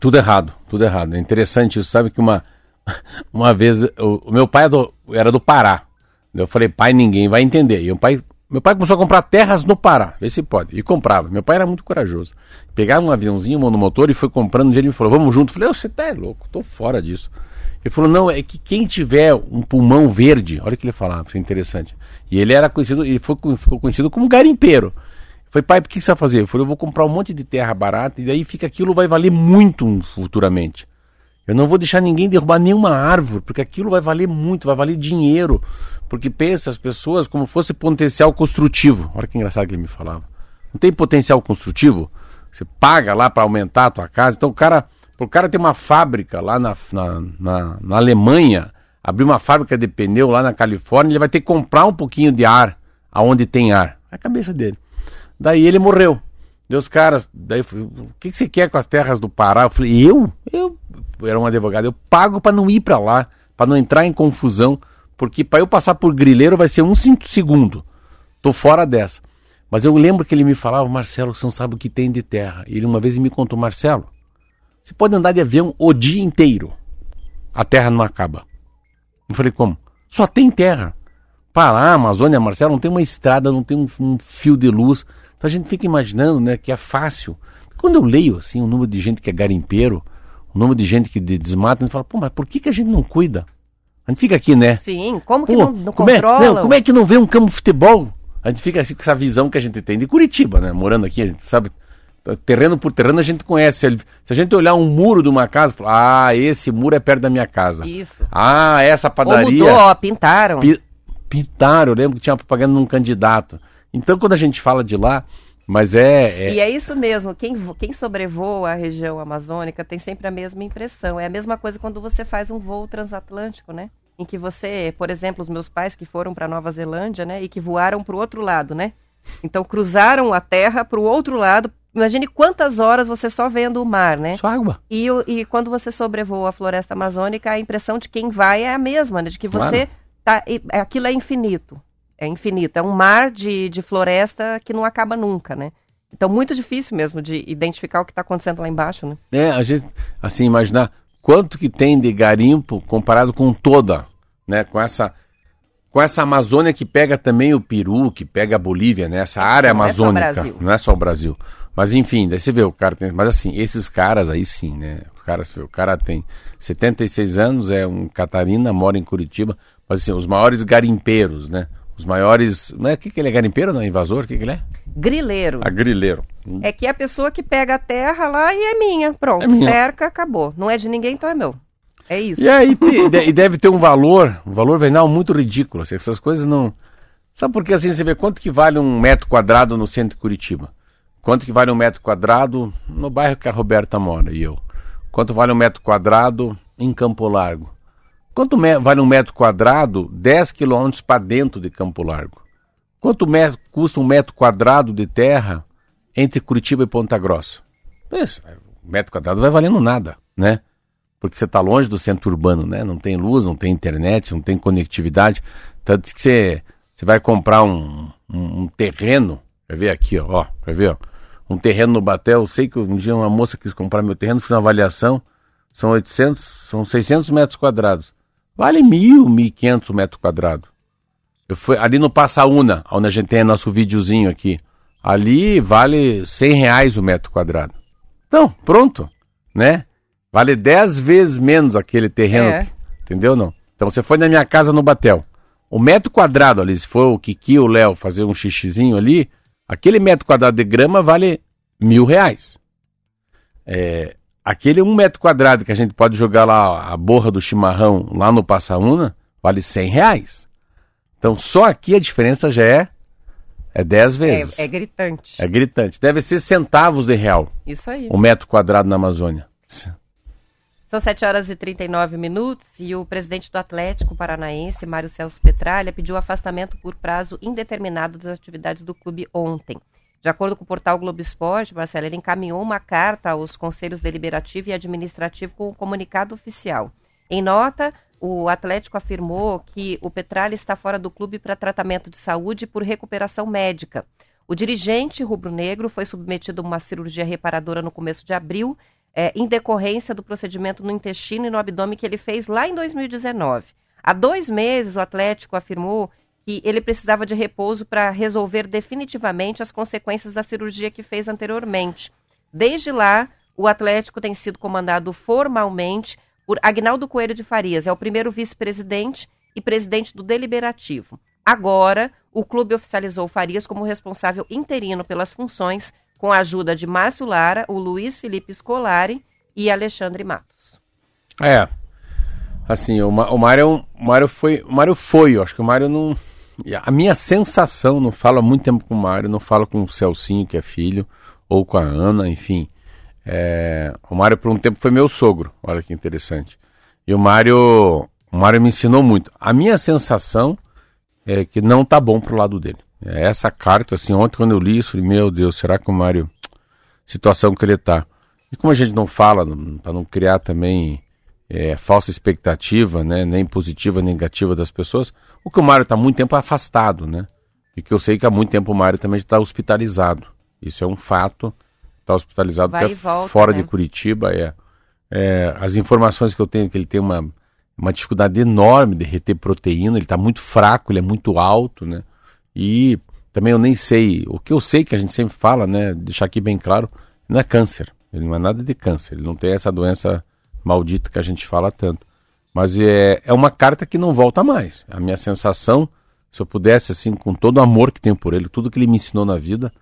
Tudo errado, tudo errado. É interessante isso. Sabe que uma, uma vez o, o meu pai é do- era do Pará. Eu falei, pai, ninguém vai entender. E o pai, meu pai começou a comprar terras no Pará. Vê se pode. E comprava. Meu pai era muito corajoso. Pegava um aviãozinho, um monomotor e foi comprando. Um dia ele me falou, vamos junto. Eu falei, "Ô, você tá louco, tô fora disso. Ele falou, não, é que quem tiver um pulmão verde, olha o que ele falava, isso é interessante. E ele era conhecido, ele foi, ficou conhecido como garimpeiro. Eu Falei, pai, que que você vai fazer? Eu falei, eu vou comprar um monte de terra barata e daí fica aquilo vai valer muito futuramente. Eu não vou deixar ninguém derrubar nenhuma árvore, porque aquilo vai valer muito, vai valer dinheiro. Porque pensa as pessoas como fosse potencial construtivo. Olha que engraçado que ele me falava. Não tem potencial construtivo? Você paga lá para aumentar a tua casa. Então o cara, o cara ter uma fábrica lá na, na, na, na Alemanha, abrir uma fábrica de pneu lá na Califórnia, ele vai ter que comprar um pouquinho de ar aonde tem ar. É a cabeça dele. Daí ele morreu. Deus caras, daí eu falei, o que, que você quer com as terras do Pará? Eu falei, eu? Eu, eu era um advogado, eu pago para não ir para lá, para não entrar em confusão, porque para eu passar por grileiro vai ser um segundo. Tô fora dessa. Mas eu lembro que ele me falava, Marcelo, você não sabe o que tem de terra. E ele uma vez me contou, Marcelo, você pode andar de avião o dia inteiro. A terra não acaba. Eu falei, como? Só tem terra. Pará, Amazônia, Marcelo, não tem uma estrada, não tem um, um fio de luz. Então a gente fica imaginando, né, que é fácil. Quando eu leio, assim, o número de gente que é garimpeiro, o número de gente que de- desmata, a gente fala, pô, mas por que, que a gente não cuida? A gente fica aqui, né? Sim, como que Pô, não, não como, é, controlam? não, como é que não vê um campo de futebol? A gente fica assim com essa visão que a gente tem de Curitiba, né? Morando aqui, a gente sabe. Terreno por terreno a gente conhece. Se a gente olhar um muro de uma casa, fala, ah, esse muro é perto da minha casa. Isso. Ah, essa Ou padaria. mudou, ó, pintaram. Pi- Pintaram, eu lembro que tinha propaganda num candidato. Então, quando a gente fala de lá, mas é. é- E é isso mesmo, quem, quem sobrevoa a região amazônica tem sempre a mesma impressão. É a mesma coisa quando você faz um voo transatlântico, né? Em que você, por exemplo, os meus pais que foram para Nova Zelândia, né? E que voaram para o outro lado, né? Então cruzaram a terra para o outro lado. Imagine quantas horas você só vendo o mar, né? Só água. E, e quando você sobrevoa a floresta amazônica, a impressão de quem vai é a mesma, né? De que você tá. e- Aquilo é infinito. É infinito. É um mar de, de floresta que não acaba nunca, né? Então, muito difícil mesmo de identificar o que está acontecendo lá embaixo, né? É, a gente, assim, imaginar quanto que tem de garimpo comparado com toda, né? Com essa, com essa Amazônia que pega também o Peru, que pega a Bolívia, né? Essa área Não é só o amazônica. Brasil. Não é só o Brasil. Mas enfim, daí você vê o cara tem, mas assim, esses caras aí sim, né? O cara, o cara tem 76 anos, é um Catarina, mora em Curitiba, mas assim, os maiores garimpeiros, né? Os maiores, não é o que que ele é garimpeiro, não é invasor, o que que ele é? Grileiro. Agrileiro. É que é a pessoa que pega a terra lá e é minha. Pronto, É minha. cerca, acabou. Não é de ninguém, então é meu. É isso. E aí e deve ter um valor, um valor venal muito ridículo. assim, essas coisas não. Sabe por que assim você vê quanto que vale um metro quadrado no centro de Curitiba? Quanto que vale um metro quadrado no bairro que a Roberta mora e eu? Quanto vale um metro quadrado em Campo Largo? Quanto vale um metro quadrado 10 quilômetros para dentro de Campo Largo? Quanto custa um metro quadrado de terra entre Curitiba e Ponta Grossa? Um metro quadrado vai valendo nada, né? Porque você está longe do centro urbano, né? Não tem luz, não tem internet, não tem conectividade. Tanto que você, você vai comprar um, um, um terreno, quer ver aqui, ó, quer ver, ó, um terreno no Batel. Eu sei que um dia uma moça quis comprar meu terreno, fiz uma avaliação, são 800, são 600 metros quadrados. Vale mil, mil e quinhentos metros quadrados. Eu fui ali no Passaúna, onde a gente tem nosso videozinho aqui. Ali vale 100 reais o metro quadrado. Então, pronto, né? Vale 10 vezes menos aquele terreno, É. entendeu não? Então você foi na minha casa no Batel. O metro quadrado ali, se for o Kiki ou o Léo fazer um xixizinho ali, aquele metro quadrado de grama vale mil reais. É, aquele um metro quadrado que a gente pode jogar lá a borra do chimarrão lá no Passaúna, vale 100 reais. Então só aqui a diferença já é, é 10 vezes. É, é gritante. É gritante. Deve ser centavos de real Isso aí. o metro quadrado na Amazônia. São 7 horas e 39 minutos e o presidente do Atlético Paranaense, Mário Celso Petralha, pediu afastamento por prazo indeterminado das atividades do clube ontem. De acordo com o portal Globo Esporte, Marcelo, ele encaminhou uma carta aos conselhos deliberativo e administrativo com o comunicado oficial. Em nota, o Atlético afirmou que o Petralha está fora do clube para tratamento de saúde por recuperação médica. O dirigente rubro-negro foi submetido a uma cirurgia reparadora no começo de abril é, em decorrência do procedimento no intestino e no abdômen que ele fez lá em 2019. Há dois meses, o Atlético afirmou que ele precisava de repouso para resolver definitivamente as consequências da cirurgia que fez anteriormente. Desde lá, o Atlético tem sido comandado formalmente por Agnaldo Coelho de Farias, é o primeiro vice-presidente e presidente do Deliberativo. Agora, o clube oficializou Farias como responsável interino pelas funções com a ajuda de Márcio Lara, o Luiz Felipe Scolari e Alexandre Matos. É. Assim, o, Ma- o Mário, o Mário foi, o Mário foi, eu acho que o Mário não a minha sensação, não falo há muito tempo com o Mário, não falo com o Celcinho, que é filho, ou com a Ana, enfim. É, o Mário por um tempo foi meu sogro, olha que interessante. E o Mário, o Mário me ensinou muito. A minha sensação é que não tá bom pro lado dele. É essa carta, assim, ontem quando eu li isso, meu Deus, será que o Mário, situação que ele tá. E como a gente não fala, para não criar também é, falsa expectativa, né, nem positiva nem negativa das pessoas, o que o Mário está muito tempo afastado, né? E que eu sei que há muito tempo o Mário também está hospitalizado. Isso é um fato. Está hospitalizado Vai até volta, fora né? de Curitiba. É, é, as informações que eu tenho é que ele tem uma uma dificuldade enorme de reter proteína, ele está muito fraco, ele é muito alto, né? E também eu nem sei, o que eu sei que a gente sempre fala, né, deixar aqui bem claro, não é câncer, ele não é nada de câncer, ele não tem essa doença maldita que a gente fala tanto. Mas é, é uma carta que não volta mais. A minha sensação, se eu pudesse, assim, com todo o amor que tenho por ele, tudo que ele me ensinou na vida,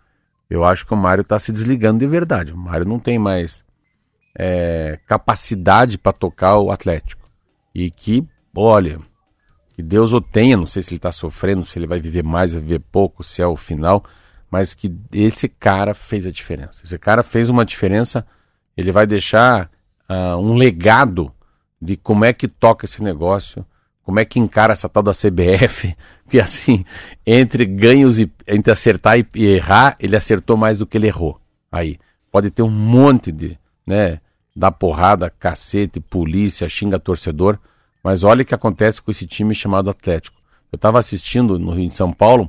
eu acho que o Mário está se desligando de verdade. O Mário não tem mais é, capacidade para tocar o Atlético. E que, olha, que Deus o tenha, não sei se ele está sofrendo, se ele vai viver mais, vai viver pouco, se é o final, mas que esse cara fez a diferença. Esse cara fez uma diferença, ele vai deixar uh, um legado de como é que toca esse negócio, como é que encara essa tal da CBF, que assim, entre ganhos e entre acertar e, e errar, ele acertou mais do que ele errou. Aí, pode ter um monte de, né, dá porrada, cacete, polícia, xinga torcedor, mas olha o que acontece com esse time chamado Atlético. Eu estava assistindo no Rio de São Paulo,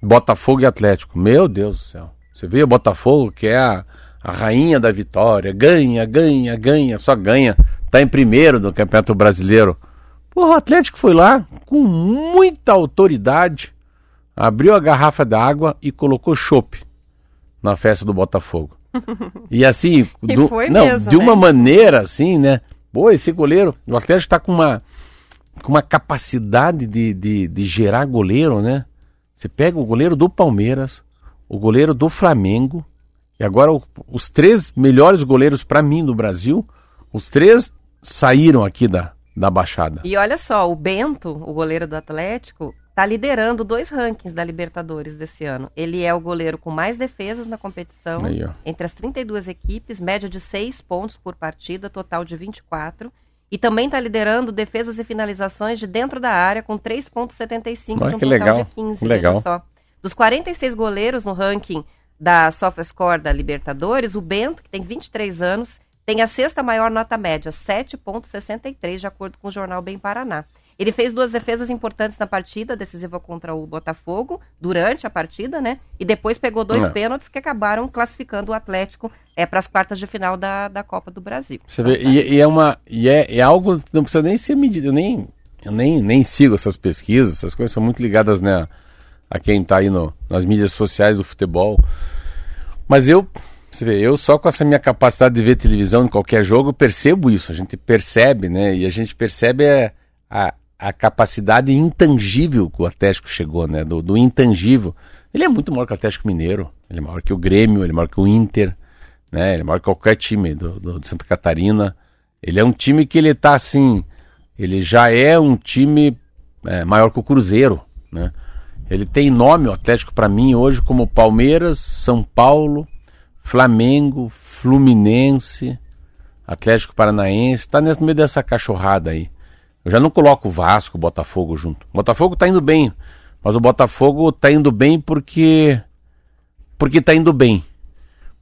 Botafogo e Atlético. Meu Deus do céu. Você vê o Botafogo, que é a, a rainha da vitória, ganha, ganha, ganha, só ganha. Tá em primeiro do Campeonato Brasileiro. Porra, o Atlético foi lá com muita autoridade, abriu a garrafa d'água e colocou chopp na festa do Botafogo. E assim, E do- não, mesmo, de uma né? maneira assim, né? Pô, esse goleiro, o Atlético está com uma, com uma capacidade de, de, de gerar goleiro, né? Você pega o goleiro do Palmeiras, o goleiro do Flamengo, e agora o- os três melhores goleiros para mim do Brasil, os três saíram aqui da, da Baixada. E olha só, o Bento, o goleiro do Atlético, tá liderando dois rankings da Libertadores desse ano. Ele é o goleiro com mais defesas na competição, Aí, entre as 32 equipes, média de 6 pontos por partida, total de 24. E também está liderando defesas e finalizações de dentro da área, com 3,75 Olha de um total legal, de 15. que legal. Só. Dos 46 goleiros no ranking da SofaScore da Libertadores, o Bento, que tem 23 anos, tem a sexta maior nota média, 7,63, de acordo com o jornal Bem Paraná. Ele fez duas defesas importantes na partida, decisiva contra o Botafogo, durante a partida, né? E depois pegou dois É. pênaltis que acabaram classificando o Atlético é, para as quartas de final da, da Copa do Brasil. Você vê, e, e é uma e é, é algo que não precisa nem ser medido. Eu nem, eu nem, nem sigo essas pesquisas, essas coisas são muito ligadas né, a quem está aí no, nas mídias sociais do futebol. Mas eu, você vê, eu só com essa minha capacidade de ver televisão em qualquer jogo percebo isso. A gente percebe, né? E a gente percebe é, a, a capacidade intangível que o Atlético chegou, né? Do, do intangível. Ele é muito maior que o Atlético Mineiro, ele é maior que o Grêmio, ele é maior que o Inter, né? Ele é maior que qualquer time do, do- de Santa Catarina. Ele é um time que ele tá assim, ele já é um time é, maior que o Cruzeiro, né? Ele tem nome, o Atlético, para mim, hoje, como Palmeiras, São Paulo, Flamengo, Fluminense, Atlético Paranaense, tá nesse meio dessa cachorrada aí. Eu já não coloco o Vasco, o Botafogo junto. O Botafogo tá indo bem, mas o Botafogo tá indo bem porque. porque tá indo bem.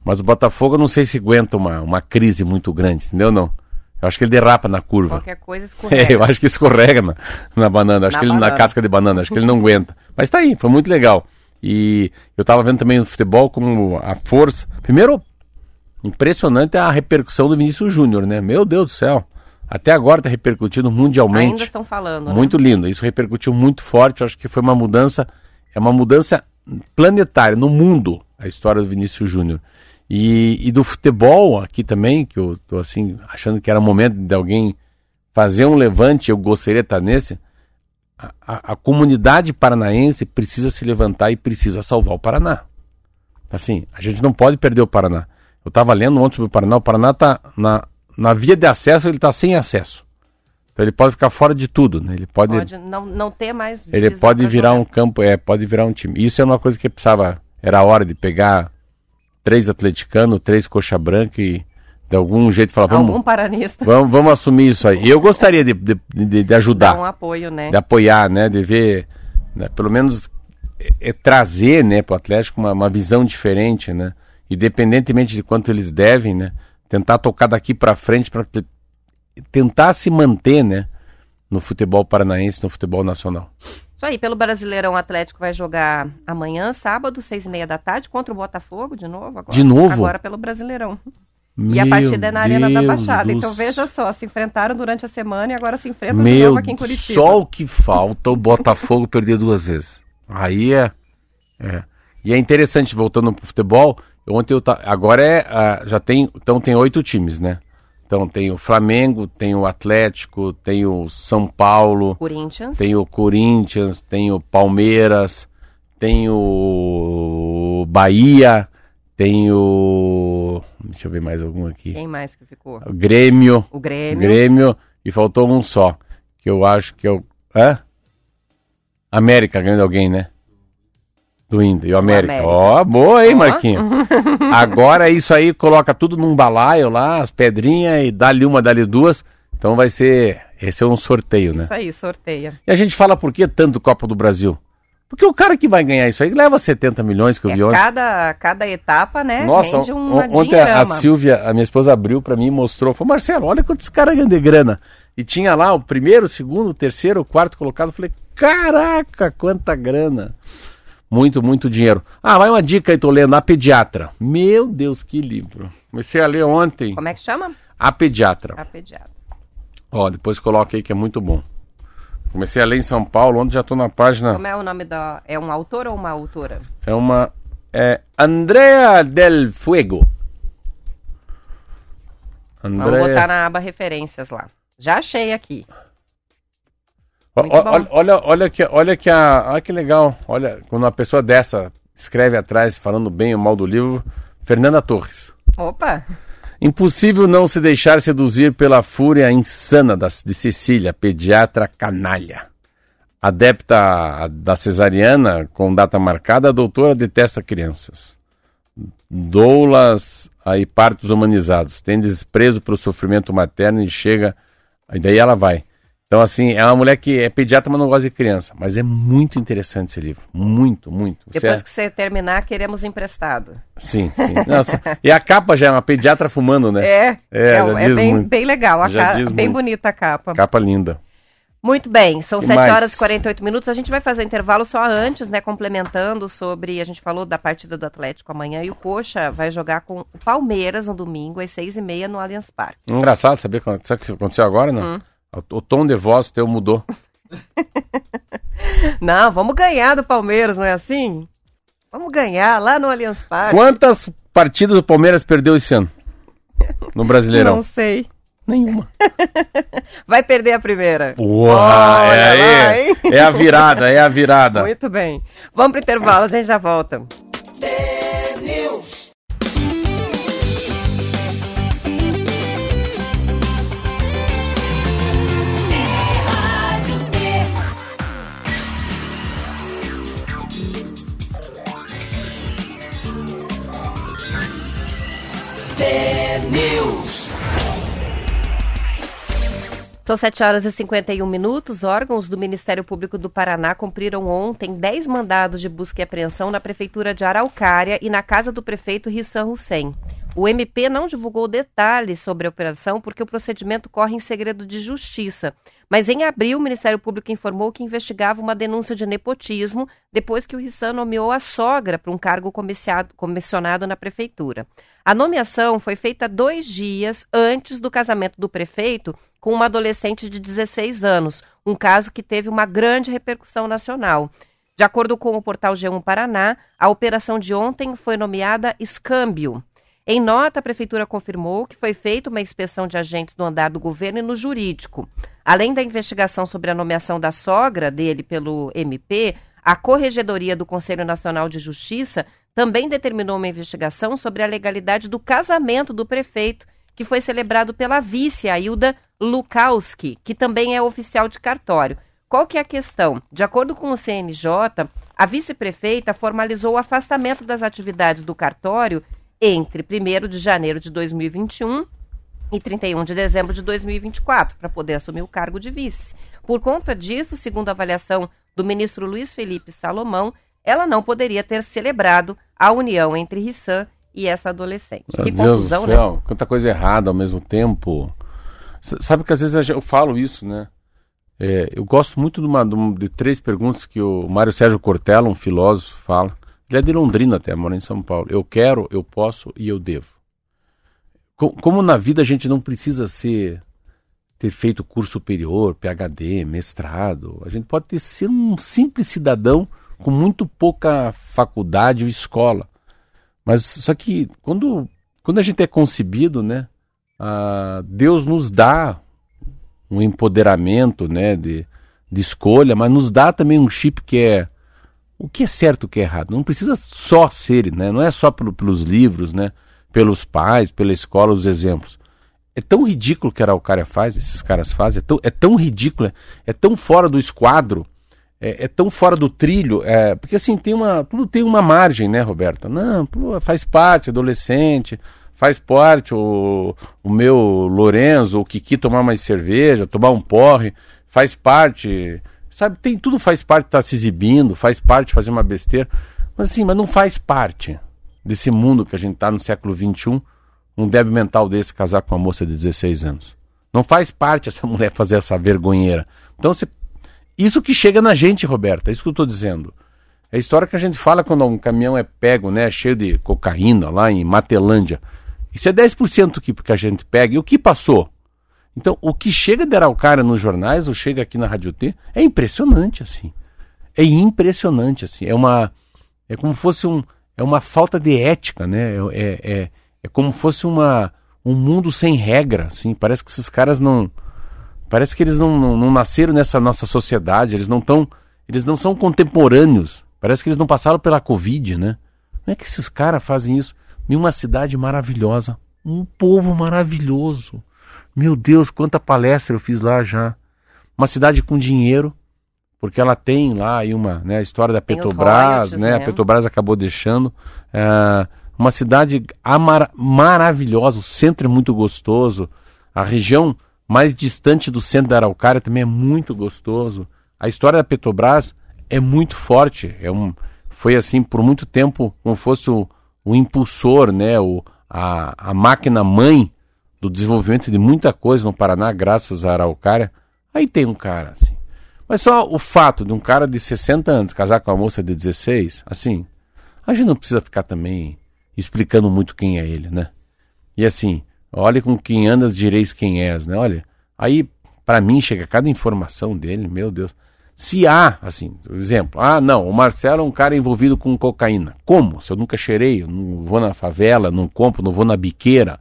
Mas o Botafogo eu não sei se aguenta uma, uma crise muito grande, entendeu? Não. Eu acho que ele derrapa na curva. Qualquer coisa escorrega. É, eu acho que escorrega na, na banana, acho Na que ele na banana. casca de banana, acho que ele não aguenta. Mas tá aí, foi muito legal. E eu tava vendo também no futebol como a força. Primeiro, impressionante a repercussão do Vinícius Júnior, né? Meu Deus do céu. Até agora tá repercutindo Ainda mundialmente. estão falando, né? Muito lindo. Isso repercutiu muito forte. Eu acho que foi uma mudança, é uma mudança planetária no mundo a história do Vinícius Júnior. E, e do futebol aqui também, que eu tô assim, achando que era o momento de alguém fazer um levante, eu gostaria de estar nesse. A, a- a comunidade paranaense precisa se levantar e precisa salvar o Paraná. Assim, a gente não pode perder o Paraná. Eu estava lendo ontem sobre o Paraná, o Paraná está na, na via de acesso, ele está sem acesso. Então ele pode ficar fora de tudo, né? Ele pode, Pode não, não ter mais ele pode virar jogar. um campo, é, pode virar um time. Isso é uma coisa que precisava, era hora de pegar três atleticanos, três coxa branca e de algum jeito falar, vamos, Algum paranista vamos, vamos assumir isso aí. E eu gostaria de, de, de- de ajudar dá um apoio, né? de apoiar, né, de ver, né, pelo menos é, é trazer, né, para o Atlético uma, uma visão diferente, né, independentemente de quanto eles devem, né, tentar tocar daqui para frente para tentar se manter, né, no futebol paranaense, no futebol nacional. Isso aí, pelo Brasileirão, o Atlético vai jogar amanhã, sábado, seis e meia da tarde, contra o Botafogo, de novo agora. De novo? Agora pelo Brasileirão. E a Meu partida é na Arena da Deus Baixada. do Então veja só, se enfrentaram durante a semana e agora se enfrentam de Meu, novo aqui em Curitiba. só o que falta o Botafogo perder duas vezes. Aí é, é. E é interessante, voltando pro futebol, ontem eu ta... agora é, ah, já tem, então tem oito times, né? Então tem o Flamengo, tem o Atlético, tem o São Paulo, Corinthians. tem o Corinthians, tem o Palmeiras, tem o Bahia, tem o. Deixa eu ver mais algum aqui. Quem mais que ficou? O Grêmio. O Grêmio. Grêmio. E faltou um só. Que eu acho que é o. Hã? América ganhando alguém, né? Do Inter. E o América. Ó, boa, hein, Ó. Marquinho? Agora isso aí, coloca tudo num balaio lá, as pedrinhas, e dá-lhe uma, dá-lhe duas. Então vai ser. Esse é um sorteio, né? Isso aí, sorteia. E a gente fala por que tanto Copa do Brasil? Porque o cara que vai ganhar isso aí leva 70 milhões que eu vi É, ontem. cada, cada etapa, né, Nossa, rende on- ontem a. Silvia, a minha esposa, abriu pra mim e mostrou. Falou, Marcelo, olha quantos caras ganham de grana. E tinha lá o primeiro, o segundo, o terceiro, o quarto colocado. Eu Falei, caraca, quanta grana. Muito, muito dinheiro. Ah, vai uma dica aí, tô lendo. A Pediatra. Meu Deus, que livro. Comecei a ler ontem. Como é que chama? A Pediatra. A pediatra. Ó, depois coloca aí que é muito bom. Comecei a ler em São Paulo, ontem já tô na página. Como é o nome da... É um autor ou uma autora? É uma. É Andrea del Fuego. Vamos Andrea. botar na aba referências lá. Já achei aqui. Bom. olha, olha, olha que, olha que a, olha que legal. Olha, quando uma pessoa dessa escreve atrás falando bem ou mal do livro, Fernanda Torres. Opa! Impossível não se deixar seduzir pela fúria insana das- de Cecília, pediatra canalha. Adepta da cesariana com data marcada, a doutora detesta crianças. Doulas aí partos humanizados. Tem desprezo para o sofrimento materno e chega. E daí ela vai. Então, assim, é uma mulher que é pediatra, mas não gosta de criança. Mas é muito interessante esse livro. Muito, muito. Depois é- que você terminar, queremos emprestado. Sim, sim. Nossa, e a capa já é uma pediatra fumando, né? É, É, é, já é bem, bem legal. A ca- bem muito. bonita a capa. Capa linda. Muito bem, são Que 7 mais? horas e 48 minutos. A gente vai fazer o intervalo só antes, né? Complementando sobre. A gente falou da partida do Atlético amanhã e o Coxa vai jogar com o Palmeiras no domingo, às 6h30 no Allianz Parque. Engraçado saber o que aconteceu agora, não? Hum. O, tom de voz teu mudou. Não, vamos ganhar do Palmeiras, não é assim? Vamos ganhar lá no Allianz Parque. Quantas partidas o Palmeiras perdeu esse ano? No Brasileirão? Não sei. Nenhuma. Vai perder a primeira. Uau, é, lá, hein? é a virada, é a virada. Muito bem. Vamos pro intervalo, a gente já volta. São 7 horas e 51 minutos. Órgãos do Ministério Público do Paraná cumpriram ontem 10 mandados de busca e apreensão na Prefeitura de Araucária e na casa do prefeito Rissan Hussein. O MP não divulgou detalhes sobre a operação porque o procedimento corre em segredo de justiça. Mas em abril, o Ministério Público informou que investigava uma denúncia de nepotismo depois que o Rissan nomeou a sogra para um cargo comissionado, na prefeitura. A nomeação foi feita dois dias antes do casamento do prefeito com uma adolescente de 16 anos, um caso que teve uma grande repercussão nacional. De acordo com o portal G1 Paraná, a operação de ontem foi nomeada Escâmbio. Em nota, a Prefeitura confirmou que foi feita uma inspeção de agentes no andar do governo e no jurídico. Além da investigação sobre a nomeação da sogra dele pelo MP, a Corregedoria do Conselho Nacional de Justiça também determinou uma investigação sobre a legalidade do casamento do prefeito, que foi celebrado pela vice, Ailda Lukowski, que também é oficial de cartório. Qual que é a questão? De acordo com o CNJ, a vice-prefeita formalizou o afastamento das atividades do cartório entre 1 de janeiro de 2021 e 31 de dezembro de 2024, para poder assumir o cargo de vice. Por conta disso, segundo a avaliação do ministro Luiz Felipe Salomão, ela não poderia ter celebrado a união entre Rissan e essa adolescente. Meu que Deus confusão, do né? céu, quanta coisa errada ao mesmo tempo. S- Sabe que às vezes eu falo isso, né? É, eu gosto muito de, uma- de um- de três perguntas que o Mário Sérgio Cortella, um filósofo, fala. Ele é de Londrina até, mora em São Paulo. Eu quero, eu posso e eu devo. Co- como na vida a gente não precisa ser ter feito curso superior, PhD, mestrado, a gente pode ter ser um simples cidadão com muito pouca faculdade ou escola. Mas só que quando, quando a gente é concebido, né, Deus nos dá um empoderamento, né, de, de escolha, mas nos dá também um chip que é o que é certo, o que é errado. Não precisa só ser, né? Não é só pelo- pelos livros, né? Pelos pais, pela escola, os exemplos. É tão ridículo que a Araucária faz, esses caras fazem, é tão, é tão ridículo, é, é tão fora do esquadro, é, é tão fora do trilho, é, porque assim, tem uma, tudo tem uma margem, né, Roberta? Não, faz parte, adolescente, faz parte o, o meu Lorenzo, o Kiki tomar mais cerveja, tomar um porre, faz parte, sabe, tem tudo faz parte estar se exibindo, faz parte fazer uma besteira, mas assim, mas não faz parte desse mundo que a gente está no século XXI, um débil mental desse casar com uma moça de 16 anos. Não faz parte essa mulher fazer essa vergonheira. Então, você... isso que chega na gente, Roberta, é isso que eu estou dizendo. É a história que a gente fala quando um caminhão é pego, né, cheio de cocaína lá em Matelândia. Isso é 10% que, que a gente pega. E o que passou? Então, o que chega de Araucária nos jornais, ou chega aqui na Rádio T, é impressionante, assim. É impressionante, assim. É uma... É como fosse um... É uma falta de ética, né? É, é, é, é como fosse uma, um mundo sem regra, assim. Parece que esses caras não... Parece que eles não, não, não nasceram nessa nossa sociedade, eles não estão... Eles não são contemporâneos. Parece que eles não passaram pela Covid, né? Como é que esses caras fazem isso? Em uma cidade maravilhosa. Um povo maravilhoso. Meu Deus, quanta palestra eu fiz lá já. Uma cidade com dinheiro, porque ela tem lá aí uma né, a história da Tem Petrobras, royalties, né? A né? Petrobras acabou deixando. É, uma cidade amara- maravilhosa, o centro é muito gostoso. A região mais distante do centro da Araucária também é muito gostoso. A história da Petrobras é muito forte. É um, foi assim por muito tempo como fosse o, o impulsor, né? O, a, a máquina mãe do desenvolvimento de muita coisa no Paraná, graças à Araucária. Aí tem um cara assim. Mas só o fato de um cara de 60 anos casar com uma moça de 16, assim, a gente não precisa ficar também explicando muito quem é ele, né? E assim, olha com quem andas, direis quem és, né? Olha, aí para mim chega cada informação dele, meu Deus. Se há, assim, exemplo, ah, não, o Marcelo é um cara envolvido com cocaína. Como? Se eu nunca cheirei, eu não vou na favela, não compro, não vou na biqueira,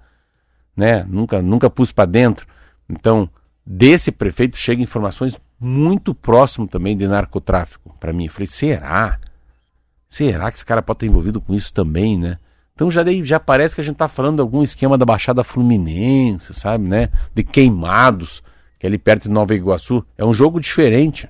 né? Nunca, nunca pus para dentro. Então, desse prefeito chegam informações muito próximo também de narcotráfico para mim. Eu falei, será? Será que esse cara pode estar envolvido com isso também, né? Então já, daí, já parece que a gente está falando de algum esquema da Baixada Fluminense, sabe, né? De queimados, que é ali perto de Nova Iguaçu. É um jogo diferente.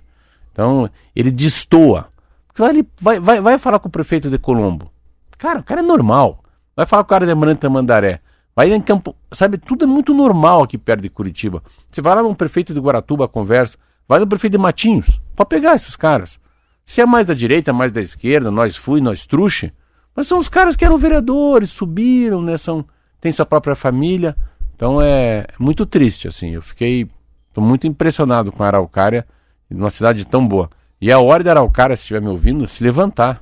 Então, ele destoa. Vai, ali- vai, vai, vai falar com o prefeito de Colombo. Cara, o cara é normal. Vai falar com o cara de Amarante Mandaré. Vai em Campo. Sabe, tudo é muito normal aqui perto de Curitiba. Você vai lá no prefeito de Guaratuba, conversa. Vai no prefeito de Matinhos. Pode pegar esses caras. Se é mais da direita, mais da esquerda, nós fui, nós truxe. Mas são os caras que eram vereadores, subiram, né? São, tem sua própria família. Então é muito triste, assim. Eu fiquei. Tô muito impressionado com a Araucária, numa cidade tão boa. E a hora da Araucária, se estiver me ouvindo, se levantar.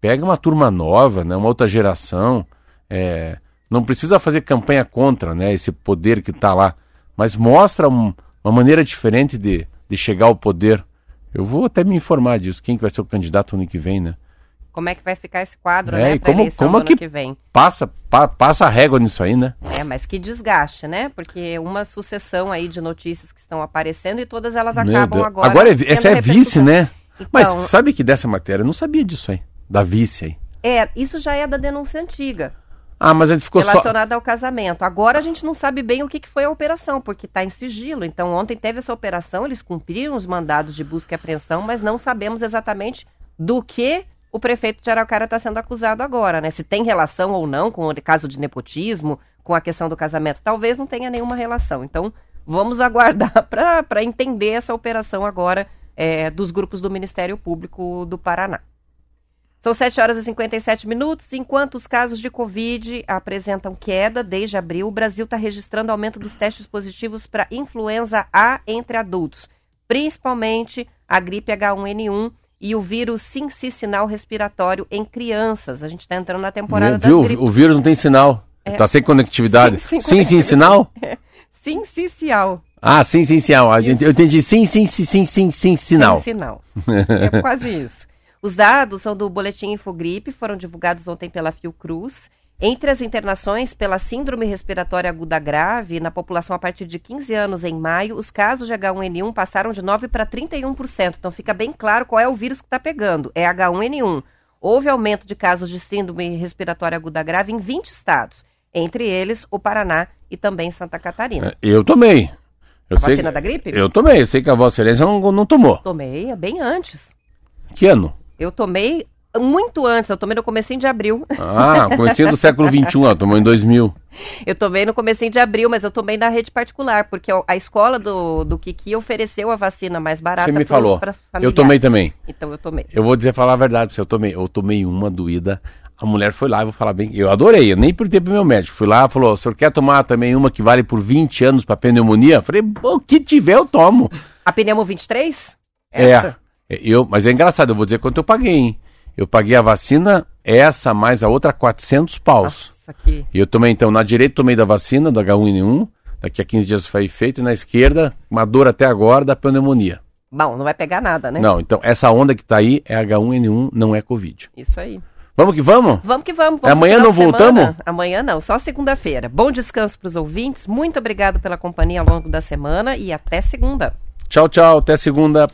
Pega uma turma nova, né? Uma outra geração. É, não precisa fazer campanha contra, né? Esse poder que está lá. Mas mostra um- uma maneira diferente de, de chegar ao poder. Eu vou até me informar disso. Quem que vai ser o candidato ano que vem, né? Como é que vai ficar esse quadro, É, né, pra como- eleição como do que- que vem? Passa, pa- passa a régua nisso aí, né? É, mas que desgaste, né? Porque uma sucessão aí de notícias que estão aparecendo e todas elas Meu acabam Deus. agora. é, essa é vice, né? Mas Então- sabe que dessa matéria eu não sabia disso aí. Da vice aí. É, isso já é da denúncia antiga, Ah, mas a gente ficou só. relacionada ao casamento. Agora a gente não sabe bem o que, que foi a operação, porque está em sigilo. Então ontem teve essa operação, eles cumpriram os mandados de busca e apreensão, mas não sabemos exatamente do que o prefeito de Araucária está sendo acusado agora, né? Se tem relação ou não com o caso de nepotismo, com a questão do casamento. Talvez não tenha nenhuma relação. Então vamos aguardar para entender essa operação agora é, dos grupos do Ministério Público do Paraná. São 7 horas e 57 minutos. Enquanto os casos de Covid apresentam queda desde abril, o Brasil está registrando aumento dos testes positivos para influenza A entre adultos, principalmente a gripe H1N1 e o vírus sincicinal respiratório em crianças. A gente está entrando na temporada Meu, das viu? gripes. O vírus não tem sinal. É. Tá sem conectividade. Sim, Sim, sem sim, sinal? Ah, sim, sim, sinal. A gente- Eu entendi sim, sim, sim, sim, sim, sim, sinal. Sem sinal. É quase isso. Os dados são do Boletim Infogripe, foram divulgados ontem pela Fiocruz. Entre as internações pela síndrome respiratória aguda grave na população a partir de 15 anos em maio, os casos de H1N1 passaram de 9 para 31%. Então fica bem claro qual é o vírus que está pegando. É H1N1. Houve aumento de casos de síndrome respiratória aguda grave em 20 estados, entre eles o Paraná e também Santa Catarina. Eu tomei. Eu sei Vacina da gripe? Eu tomei. Eu sei que a Vossa Excelência não, não tomou. Tomei é bem antes. Que ano? Eu tomei muito antes, eu tomei no comecinho de abril. Ah, comecinho do século XXI, ó, tomou em 2000. Eu tomei no comecinho de abril, mas eu tomei na rede particular, porque a escola do, do Kiki ofereceu a vacina mais barata Você me falou. Eu tomei também. Então eu tomei. Eu vou dizer, falar a verdade pra você, eu tomei, eu tomei uma doída. A mulher foi lá, eu vou falar bem, eu adorei, eu nem perguntei pro meu médico. Fui lá, falou, o senhor quer tomar também uma que vale por 20 anos pra pneumonia? Falei, o que tiver eu tomo. A Pneumo 23? É, eu, mas é engraçado, eu vou dizer quanto eu paguei, hein? Eu paguei a vacina, essa mais a outra, 400 paus. Nossa, que... E eu tomei, então, na direita tomei da vacina, do H1N1, daqui a 15 dias foi feito, e na esquerda, uma dor até agora da pneumonia. Bom, não vai pegar nada, né? Não, então, essa onda que tá aí é H1N1, não é Covid. Isso aí. Vamos que vamos? Vamos que vamos. É, amanhã não voltamos? Amanhã não, só segunda-feira. Bom descanso para os ouvintes. Muito obrigado pela companhia ao longo da semana e até segunda. Tchau, tchau, até segunda.